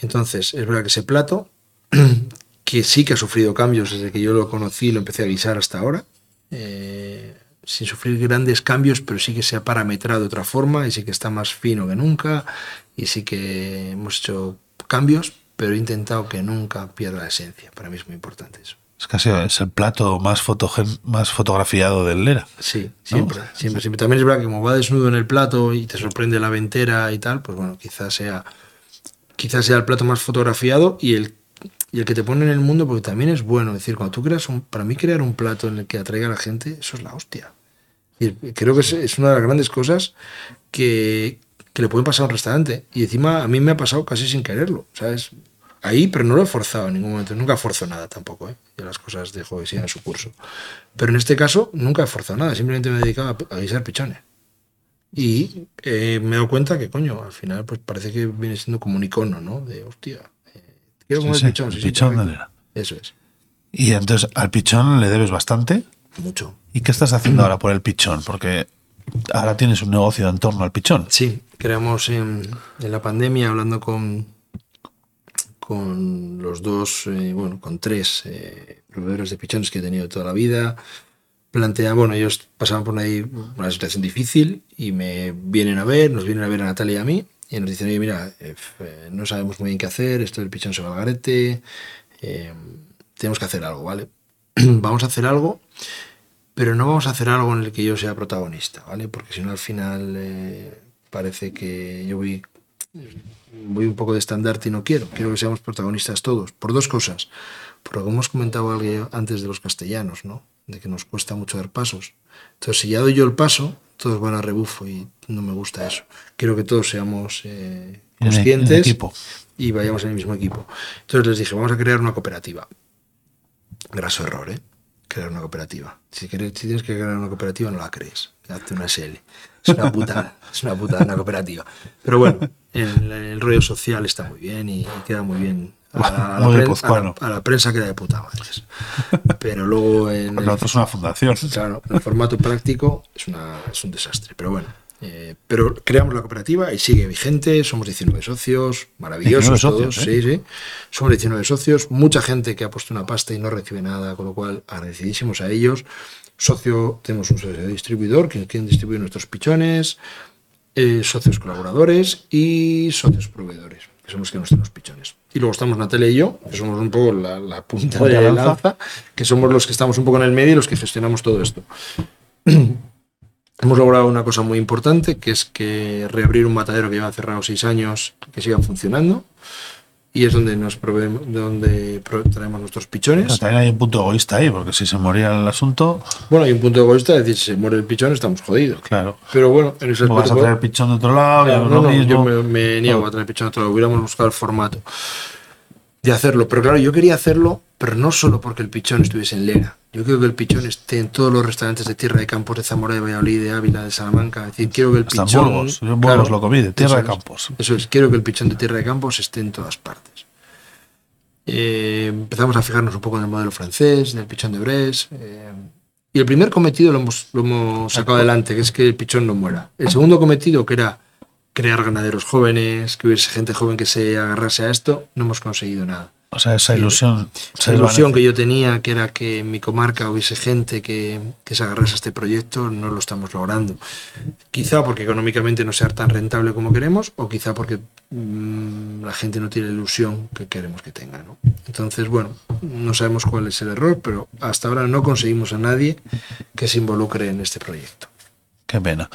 Entonces, es verdad que ese plato <clears throat> que sí que ha sufrido cambios desde que yo lo conocí y lo empecé a guisar hasta ahora. Eh, sin sufrir grandes cambios, pero sí que se ha parametrado de otra forma y sí que está más fino que nunca y sí que hemos hecho cambios, pero he intentado que nunca pierda la esencia. Para mí es muy importante eso. Es casi es el plato más, más fotografiado del Lera. Sí, siempre, siempre, siempre. También es verdad que como va desnudo en el plato y te sorprende la ventera y tal, pues bueno, quizás sea, quizás sea el plato más fotografiado y el, y el que te pone en el mundo, porque también es bueno. Es decir, cuando tú creas un, para mí crear un plato en el que atraiga a la gente, eso es la hostia. Y creo que es, una de las grandes cosas que, que le pueden pasar a un restaurante. Y encima a mí me ha pasado casi sin quererlo, ¿sabes? Ahí, pero no lo he forzado en ningún momento. Nunca forzo nada tampoco, ¿eh? Ya las cosas dejo que sigan su curso. Pero en este caso, nunca he forzado nada. Simplemente me he dedicado a, a guisar pichones. Y eh, me he dado cuenta que, coño, al final, pues parece que viene siendo como un icono, ¿no? De, hostia, quiero comer Sí, pichón. el sí, pichón de. Lera. Eso es. Y entonces al pichón le debes bastante. Mucho. ¿Y qué estás haciendo ahora por el pichón? Porque ahora tienes un negocio en torno al pichón. Sí, creamos en, en la pandemia, hablando con, con los dos, eh, bueno, con tres eh, proveedores de pichones que he tenido toda la vida. Plantea, bueno, ellos pasaban por ahí una situación difícil y me vienen a ver, nos vienen a ver a Natalia y a mí y nos dicen, oye, mira, eh, eh, no sabemos muy bien qué hacer, esto del pichón se va al garete, eh, tenemos que hacer algo, ¿vale? <clears throat> Vamos a hacer algo, pero no vamos a hacer algo en el que yo sea protagonista, ¿vale? Porque si no al final eh, parece que yo voy, voy un poco de estandarte y no quiero. Quiero que seamos protagonistas todos, por dos cosas. Por lo que hemos comentado antes de los castellanos, ¿no? De que nos cuesta mucho dar pasos. Entonces, si ya doy yo el paso, todos van a rebufo y no me gusta eso. Quiero que todos seamos eh, En- en conscientes y vayamos en el mismo equipo. Entonces les dije, vamos a crear una cooperativa. Graso error, ¿eh? Crear una cooperativa. Si, quieres- si tienes que crear una cooperativa, no la crees. Hazte una SL. Es una putada, es una putada una cooperativa. Pero bueno, el, el rollo social está muy bien y, queda muy bien. A la, a la Muy pren- a la- guipuzcoano. a la prensa queda de puta madre. Pero luego en el, es una fundación. Claro, el formato práctico es, una, es un desastre, pero bueno. Eh, pero creamos la cooperativa y sigue vigente, somos 19 socios, maravillosos 19 todos, socios, ¿eh? sí, sí. Somos 19 socios, mucha gente que ha puesto una pasta y no recibe nada, con lo cual agradecidísimos a ellos. Socio, tenemos un socio distribuidor, quien, quien distribuye nuestros pichones, eh, socios colaboradores y socios proveedores, que son los que nos los pichones. Y luego estamos Natalia y yo, que somos un poco la, la punta de la lanza, que somos los que estamos un poco en el medio y los que gestionamos todo esto. <clears throat> Hemos logrado una cosa muy importante, que es que reabrir un matadero que lleva cerrado seis años, que siga funcionando. Y es donde nos proveemos, donde traemos nuestros pichones. Pero también hay un punto egoísta ahí, porque si se moría el asunto, Bueno, hay un punto egoísta, es decir, si se muere el pichón estamos jodidos. claro. Pero bueno, en ese No vas a aspecto- traer pichón de otro lado, Claro, no no, lo no, mismo. yo me, me niego a traer pichón a otro lado. Hubiéramos buscado el formato de hacerlo. Pero claro, yo quería hacerlo, pero no solo porque el pichón estuviese en Lera. Yo quiero que el pichón esté en todos los restaurantes de Tierra de Campos, de Zamora, de Valladolid, de Ávila, de Salamanca. Es decir, quiero que el Hasta en pichón. Burgos. Yo en Burgos lo comí, de Tierra de es. Campos. Eso es, quiero que el pichón de Tierra de Campos esté en todas partes. Eh, empezamos a fijarnos un poco en el modelo francés, del pichón de Brest. eh, y el primer cometido lo hemos, lo hemos sacado adelante, que es que el pichón no muera. El segundo cometido, que era crear ganaderos jóvenes, que hubiese gente joven que se agarrase a esto, no hemos conseguido nada. O sea, esa ilusión. se La ilusión que yo tenía, que era que en mi comarca hubiese gente que, que se agarrase a este proyecto, no lo estamos logrando. Quizá porque económicamente no sea tan rentable como queremos, o quizá porque mm, la gente no tiene la ilusión que queremos que tenga. ¿no? Entonces, bueno, no sabemos cuál es el error, pero hasta ahora no conseguimos a nadie que se involucre en este proyecto. Qué pena.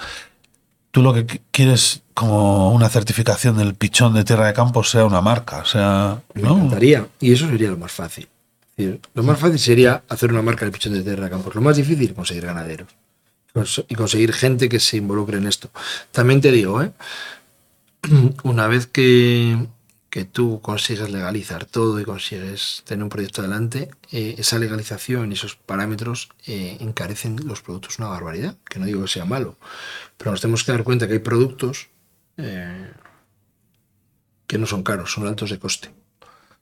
Tú lo que qu- quieres como una certificación del pichón de Tierra de Campos sea una marca, o sea, Me ¿no? encantaría, y eso sería lo más fácil. Lo más fácil sería hacer una marca del pichón de tierra de campos. Lo más difícil, conseguir ganaderos. Y conseguir gente que se involucre en esto. También te digo, ¿eh? <clears throat> una vez que, que tú consigues legalizar todo y consigues tener un proyecto adelante, eh, esa legalización y esos parámetros eh, encarecen los productos una barbaridad. Que no digo que sea malo, pero nos tenemos que dar cuenta que hay productos eh, que no son caros, son altos de coste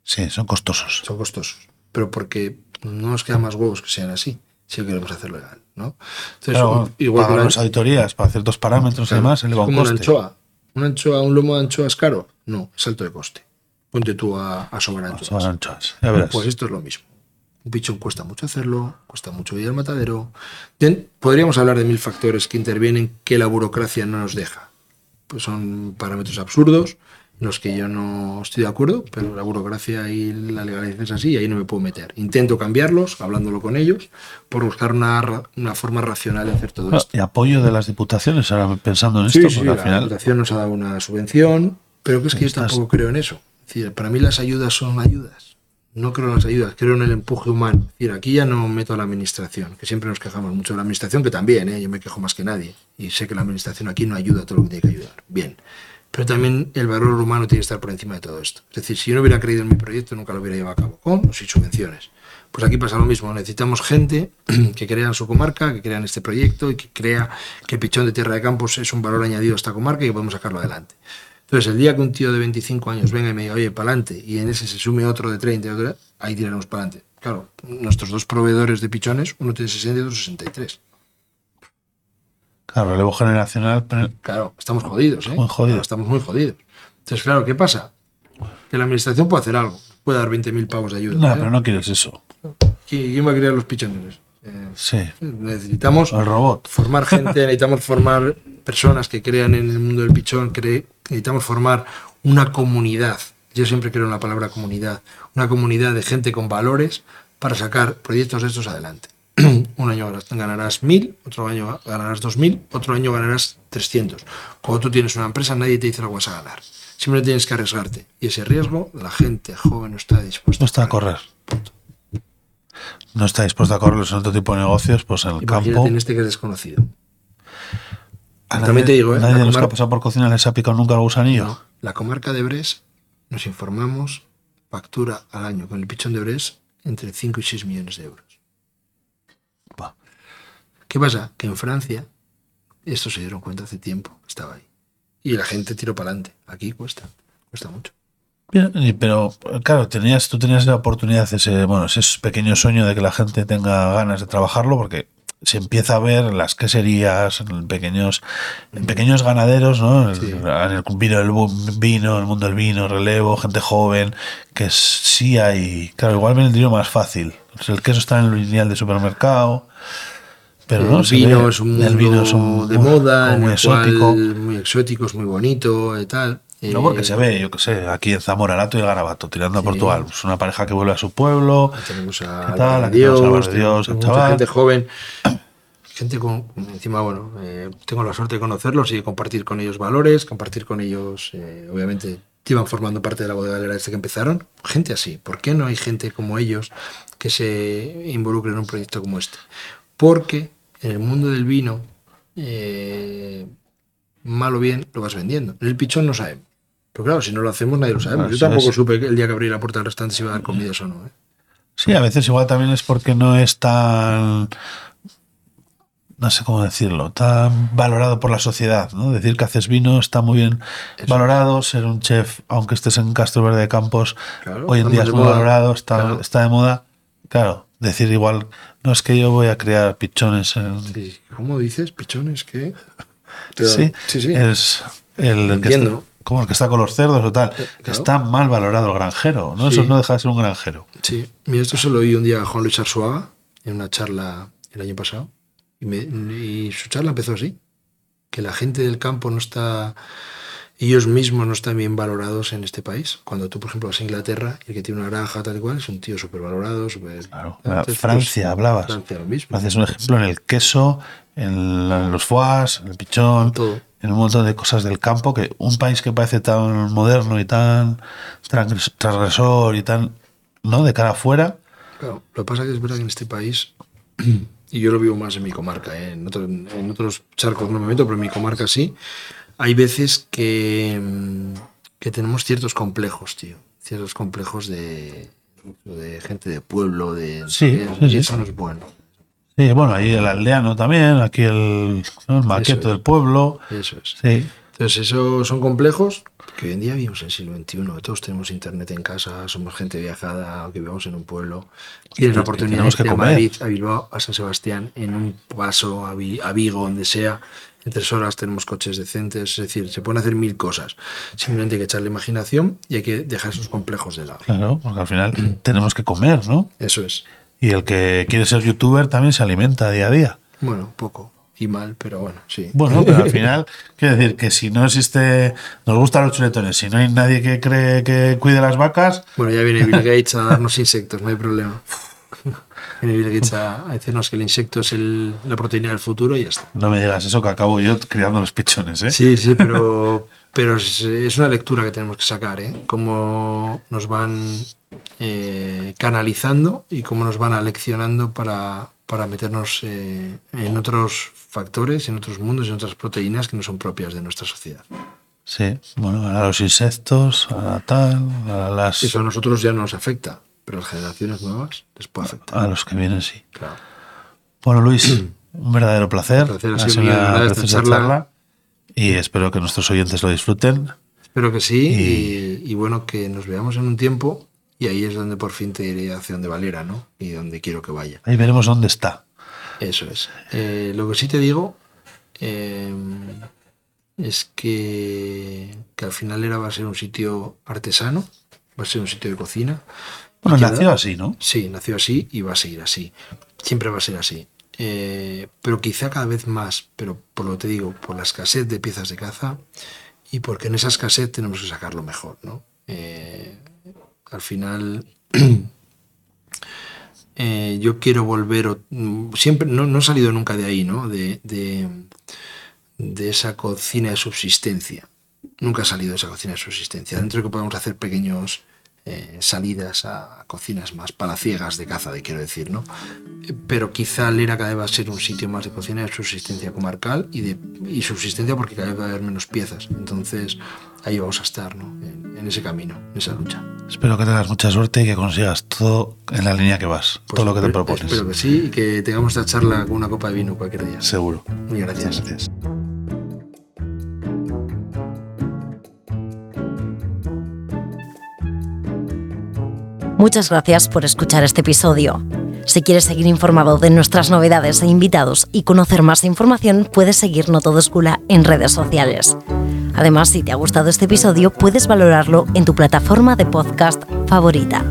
Sí, son costosos. son costosos, pero porque no nos queda más huevos que sean así, si queremos hacerlo legal, ¿no? Entonces, Claro, igual una, las auditorías para ciertos parámetros y demás, eleva un como una coste. anchoa. ¿Una anchoa, un lomo de anchoa es caro? No, es alto de coste. ponte tú a, a anchoas. anchoas. Ya verás. Pues esto es lo mismo. Un pichón cuesta mucho hacerlo, cuesta mucho ir al matadero. Podríamos hablar de mil factores que intervienen que la burocracia no nos deja. Pues son parámetros absurdos en los que yo no estoy de acuerdo, pero la burocracia y la legalidad es así y ahí no me puedo meter. Intento cambiarlos, hablándolo con ellos, por buscar una, forma racional de hacer todo esto. y apoyo de las diputaciones, ahora pensando en Sí, esto, sí, porque al la final. Diputación nos ha dado una subvención, pero que es que yo tampoco creo en eso. Es decir, para mí las ayudas son ayudas. No creo en las ayudas, creo en el empuje humano. Es decir, aquí ya no meto a la administración, que siempre nos quejamos mucho de la administración, que también, ¿eh? yo me quejo más que nadie. Y sé que la administración aquí no ayuda a todo lo que tiene que ayudar. Bien. Pero también el valor humano tiene que estar por encima de todo esto. Es decir, si yo no hubiera creído en mi proyecto, nunca lo hubiera llevado a cabo, con o sin subvenciones. Pues aquí pasa lo mismo, necesitamos gente <clears throat> que crea en su comarca, que crea en este proyecto y que crea que Pichón de Tierra de Campos es un valor añadido a esta comarca y que podemos sacarlo adelante. Entonces, el día que un tío de 25 años venga y me diga, oye, para adelante, y en ese se sume otro de 30, y otro, ahí tiraremos para adelante. Claro, nuestros dos proveedores de pichones, uno tiene 60 y otro 63. Claro, relevo generacional. pero- Claro, estamos jodidos, ¿eh? Muy jodidos. Claro, estamos muy jodidos. Entonces, claro, ¿qué pasa? Que la administración puede hacer algo, puede dar 20.000 pavos de ayuda. No, ¿eh? pero no quieres eso. ¿Quién quién va a crear los pichones? Eh, Sí. necesitamos El robot. formar gente, <laughs> necesitamos formar personas que crean en el mundo del pichón, cre- necesitamos formar una comunidad. Yo siempre creo en la palabra comunidad, una comunidad de gente con valores para sacar proyectos de estos adelante. <clears throat> Un año ganarás- mil, otro año ganarás dos mil, otro año ganarás 300. Cuando tú tienes una empresa, nadie te dice lo que vas a ganar. Siempre tienes que arriesgarte. Y ese riesgo, la gente joven no está dispuesta No está a correr. No está dispuesto a correr en otro tipo de negocios, pues en el Imagínate campo. en este que es desconocido. A También te digo, ¿eh? Nadie de los que ha pasado por cocina les ha picado nunca el gusanillo. No, la comarca de Bres, nos informamos, factura al año con el pichón de Bres entre 5 y 6 millones de euros. ¿Qué pasa? Que en Francia, esto se dieron cuenta hace tiempo, estaba ahí. Y la gente tiró para adelante. Aquí cuesta, cuesta mucho. Pero claro, tenías, tú tenías la oportunidad, ese, bueno, ese pequeño sueño de que la gente tenga ganas de trabajarlo, porque se empieza a ver en las queserías, en pequeños, en pequeños ganaderos, ¿no? En- Sí. En el vino, el vino, el mundo del vino, relevo, gente joven, que sí hay. Claro, igual viene el dinero más fácil. El queso está en el lineal de supermercado. Pero no, el se vino ve- es un mundo el vino es un- de moda, muy el exótico. cual muy exótico, es muy bonito y tal. No, porque se ve, yo qué sé, aquí en Zamora, Lato y Garabato, tirando a Sí. Portugal. Es una pareja que vuelve a su pueblo. Tenemos a ¿Qué tal? a Aquí tenemos a Dios, Dios, mucha chaval. gente joven, <clears throat> gente con, encima, bueno, eh, tengo la suerte de conocerlos y de compartir con ellos valores, compartir con ellos, eh, obviamente, llevan formando parte de la bodega desde que empezaron. Gente así, ¿por qué no hay gente como ellos que se involucre en un proyecto como este? Porque en el mundo del vino, eh, mal o bien, lo vas vendiendo. En el pichón no sabemos. Pero claro, si no lo hacemos, nadie lo. Ah, Yo tampoco sí. supe que el día que abrí la puerta del restaurante si iba a dar comidas o no. ¿eh? Sí, a veces igual también es porque no es tan. No sé cómo decirlo, tan valorado por la sociedad, ¿no? Decir que haces vino está muy bien Eso. valorado, ser un chef, aunque estés en Castro Verde de Campos, Claro, hoy en día es muy moda. valorado, está, Claro. está de moda. Claro, decir igual, no es que yo voy a crear pichones en, Sí, ¿Cómo dices? ¿Pichones? ¿Qué? <laughs> Sí, sí, sí. Es el, el que Entiendo. está, como el que está con los cerdos o tal. claro. Está mal valorado el granjero, ¿no? Sí. Eso no deja de ser un granjero. Sí, mira, esto se lo oí un día a Juan Luis Arzuaga en una charla el año pasado. Y, me- y su charla empezó así: que la gente del campo no está, ellos mismos no están bien valorados en este país. Cuando tú, por ejemplo, vas a Inglaterra y el que tiene una granja tal y cual es un tío súper valorado. Claro. Entonces, Francia, pues, hablabas. Francia, lo mismo. Francia es un ejemplo en el queso, en, la- en los foies, en el pichón, Todo. En un montón de cosas del campo, que un país que parece tan moderno y tan transgres- transgresor y tan, ¿no? De cara afuera, Claro, lo que pasa es que es verdad que en este país, <clears throat> y yo lo vivo más en mi comarca, ¿eh? en, otro- en otros charcos no me meto, pero en mi comarca sí, hay veces que, mm, que tenemos ciertos complejos, tío. Ciertos complejos de, de gente de pueblo, de... Sí, de- sí, y sí. eso no es bueno. Sí, bueno, ahí el aldeano también, aquí el, ¿no? el es. del pueblo, Eso es. sí. Entonces, eso son complejos que hoy en día vivimos en el siglo XXI, todos tenemos internet en casa, somos gente viajada, que vivimos en un pueblo. Tienes la oportunidad tenemos de ir a. Madrid, a Bilbao, a San Sebastián, en un paso, a, Vi- a Vigo, donde sea, en tres horas tenemos coches decentes, es decir, se pueden hacer mil cosas. Simplemente hay que echarle imaginación y hay que dejar esos complejos de lado. Claro, porque al final tenemos que comer, ¿no? Eso es. Y el que quiere ser youtuber también se alimenta día a día. Bueno, poco y mal, pero bueno, sí. Bueno, pero al <laughs> final, quiero decir que si no existe, nos gustan los chuletones, si no hay nadie que cree que cuide las vacas, Bueno, ya viene Bill <laughs> Gates a darnos insectos, no hay problema. <laughs> Viene Bill Gates a, a decirnos que el insecto es el- la proteína del futuro y ya está. no me digas eso que acabo yo criando los pichones, ¿eh? Sí, sí, pero, pero es, es una lectura que tenemos que sacar, ¿eh? Cómo nos van eh, canalizando y cómo nos van aleccionando para, para meternos eh, en otros factores, en otros mundos, en otras proteínas que no son propias de nuestra sociedad. Sí, bueno, a los insectos, a tal, a las Eso a nosotros ya no nos afecta, pero a las generaciones nuevas les puede afectar. a los que vienen sí. Claro. Bueno, Luis, un verdadero placer. Un placer, ha sido mío, una esta charla. charla. Y espero que nuestros oyentes lo disfruten. Espero que sí y, y bueno, que nos veamos en un tiempo y ahí es donde por fin te diré hacia donde Valera, ¿no? Y donde quiero que vaya. Ahí veremos dónde está. Eso es. Eh, lo que sí te digo eh, es que, que al final era va a ser un sitio artesano, va a ser un sitio de cocina. Bueno, nació así, ¿no? Sí, nació así y va a seguir así. Siempre va a ser así. Eh, pero quizá cada vez más, pero por lo que te digo, por la escasez de piezas de caza y porque en esa escasez tenemos que sacarlo mejor, ¿no? Eh, al final, <clears throat> eh, yo quiero volver, mm, siempre, no, no he salido nunca de ahí, ¿no? De, de, de esa cocina de subsistencia. Nunca he salido de esa cocina de subsistencia. Dentro de que podemos hacer pequeños eh, salidas a cocinas más palaciegas de caza, de quiero decir, ¿no? Pero quizá Lera cada vez va a ser un sitio más de cocina de subsistencia comarcal y de y subsistencia porque cada vez va a haber menos piezas. Entonces ahí vamos a estar, ¿no? En, en ese camino, en esa lucha. Espero que tengas mucha suerte y que consigas todo en la línea que vas, Pues todo lo que te propones. Espero que sí y que tengamos esta charla con una copa de vino cualquier día. Seguro. Muy gracias. Gracias. Muchas gracias por escuchar este episodio. Si quieres seguir informado de nuestras novedades e invitados y conocer más información, puedes seguir No Todo es Gula en redes sociales. Además, si te ha gustado este episodio, puedes valorarlo en tu plataforma de podcast favorita.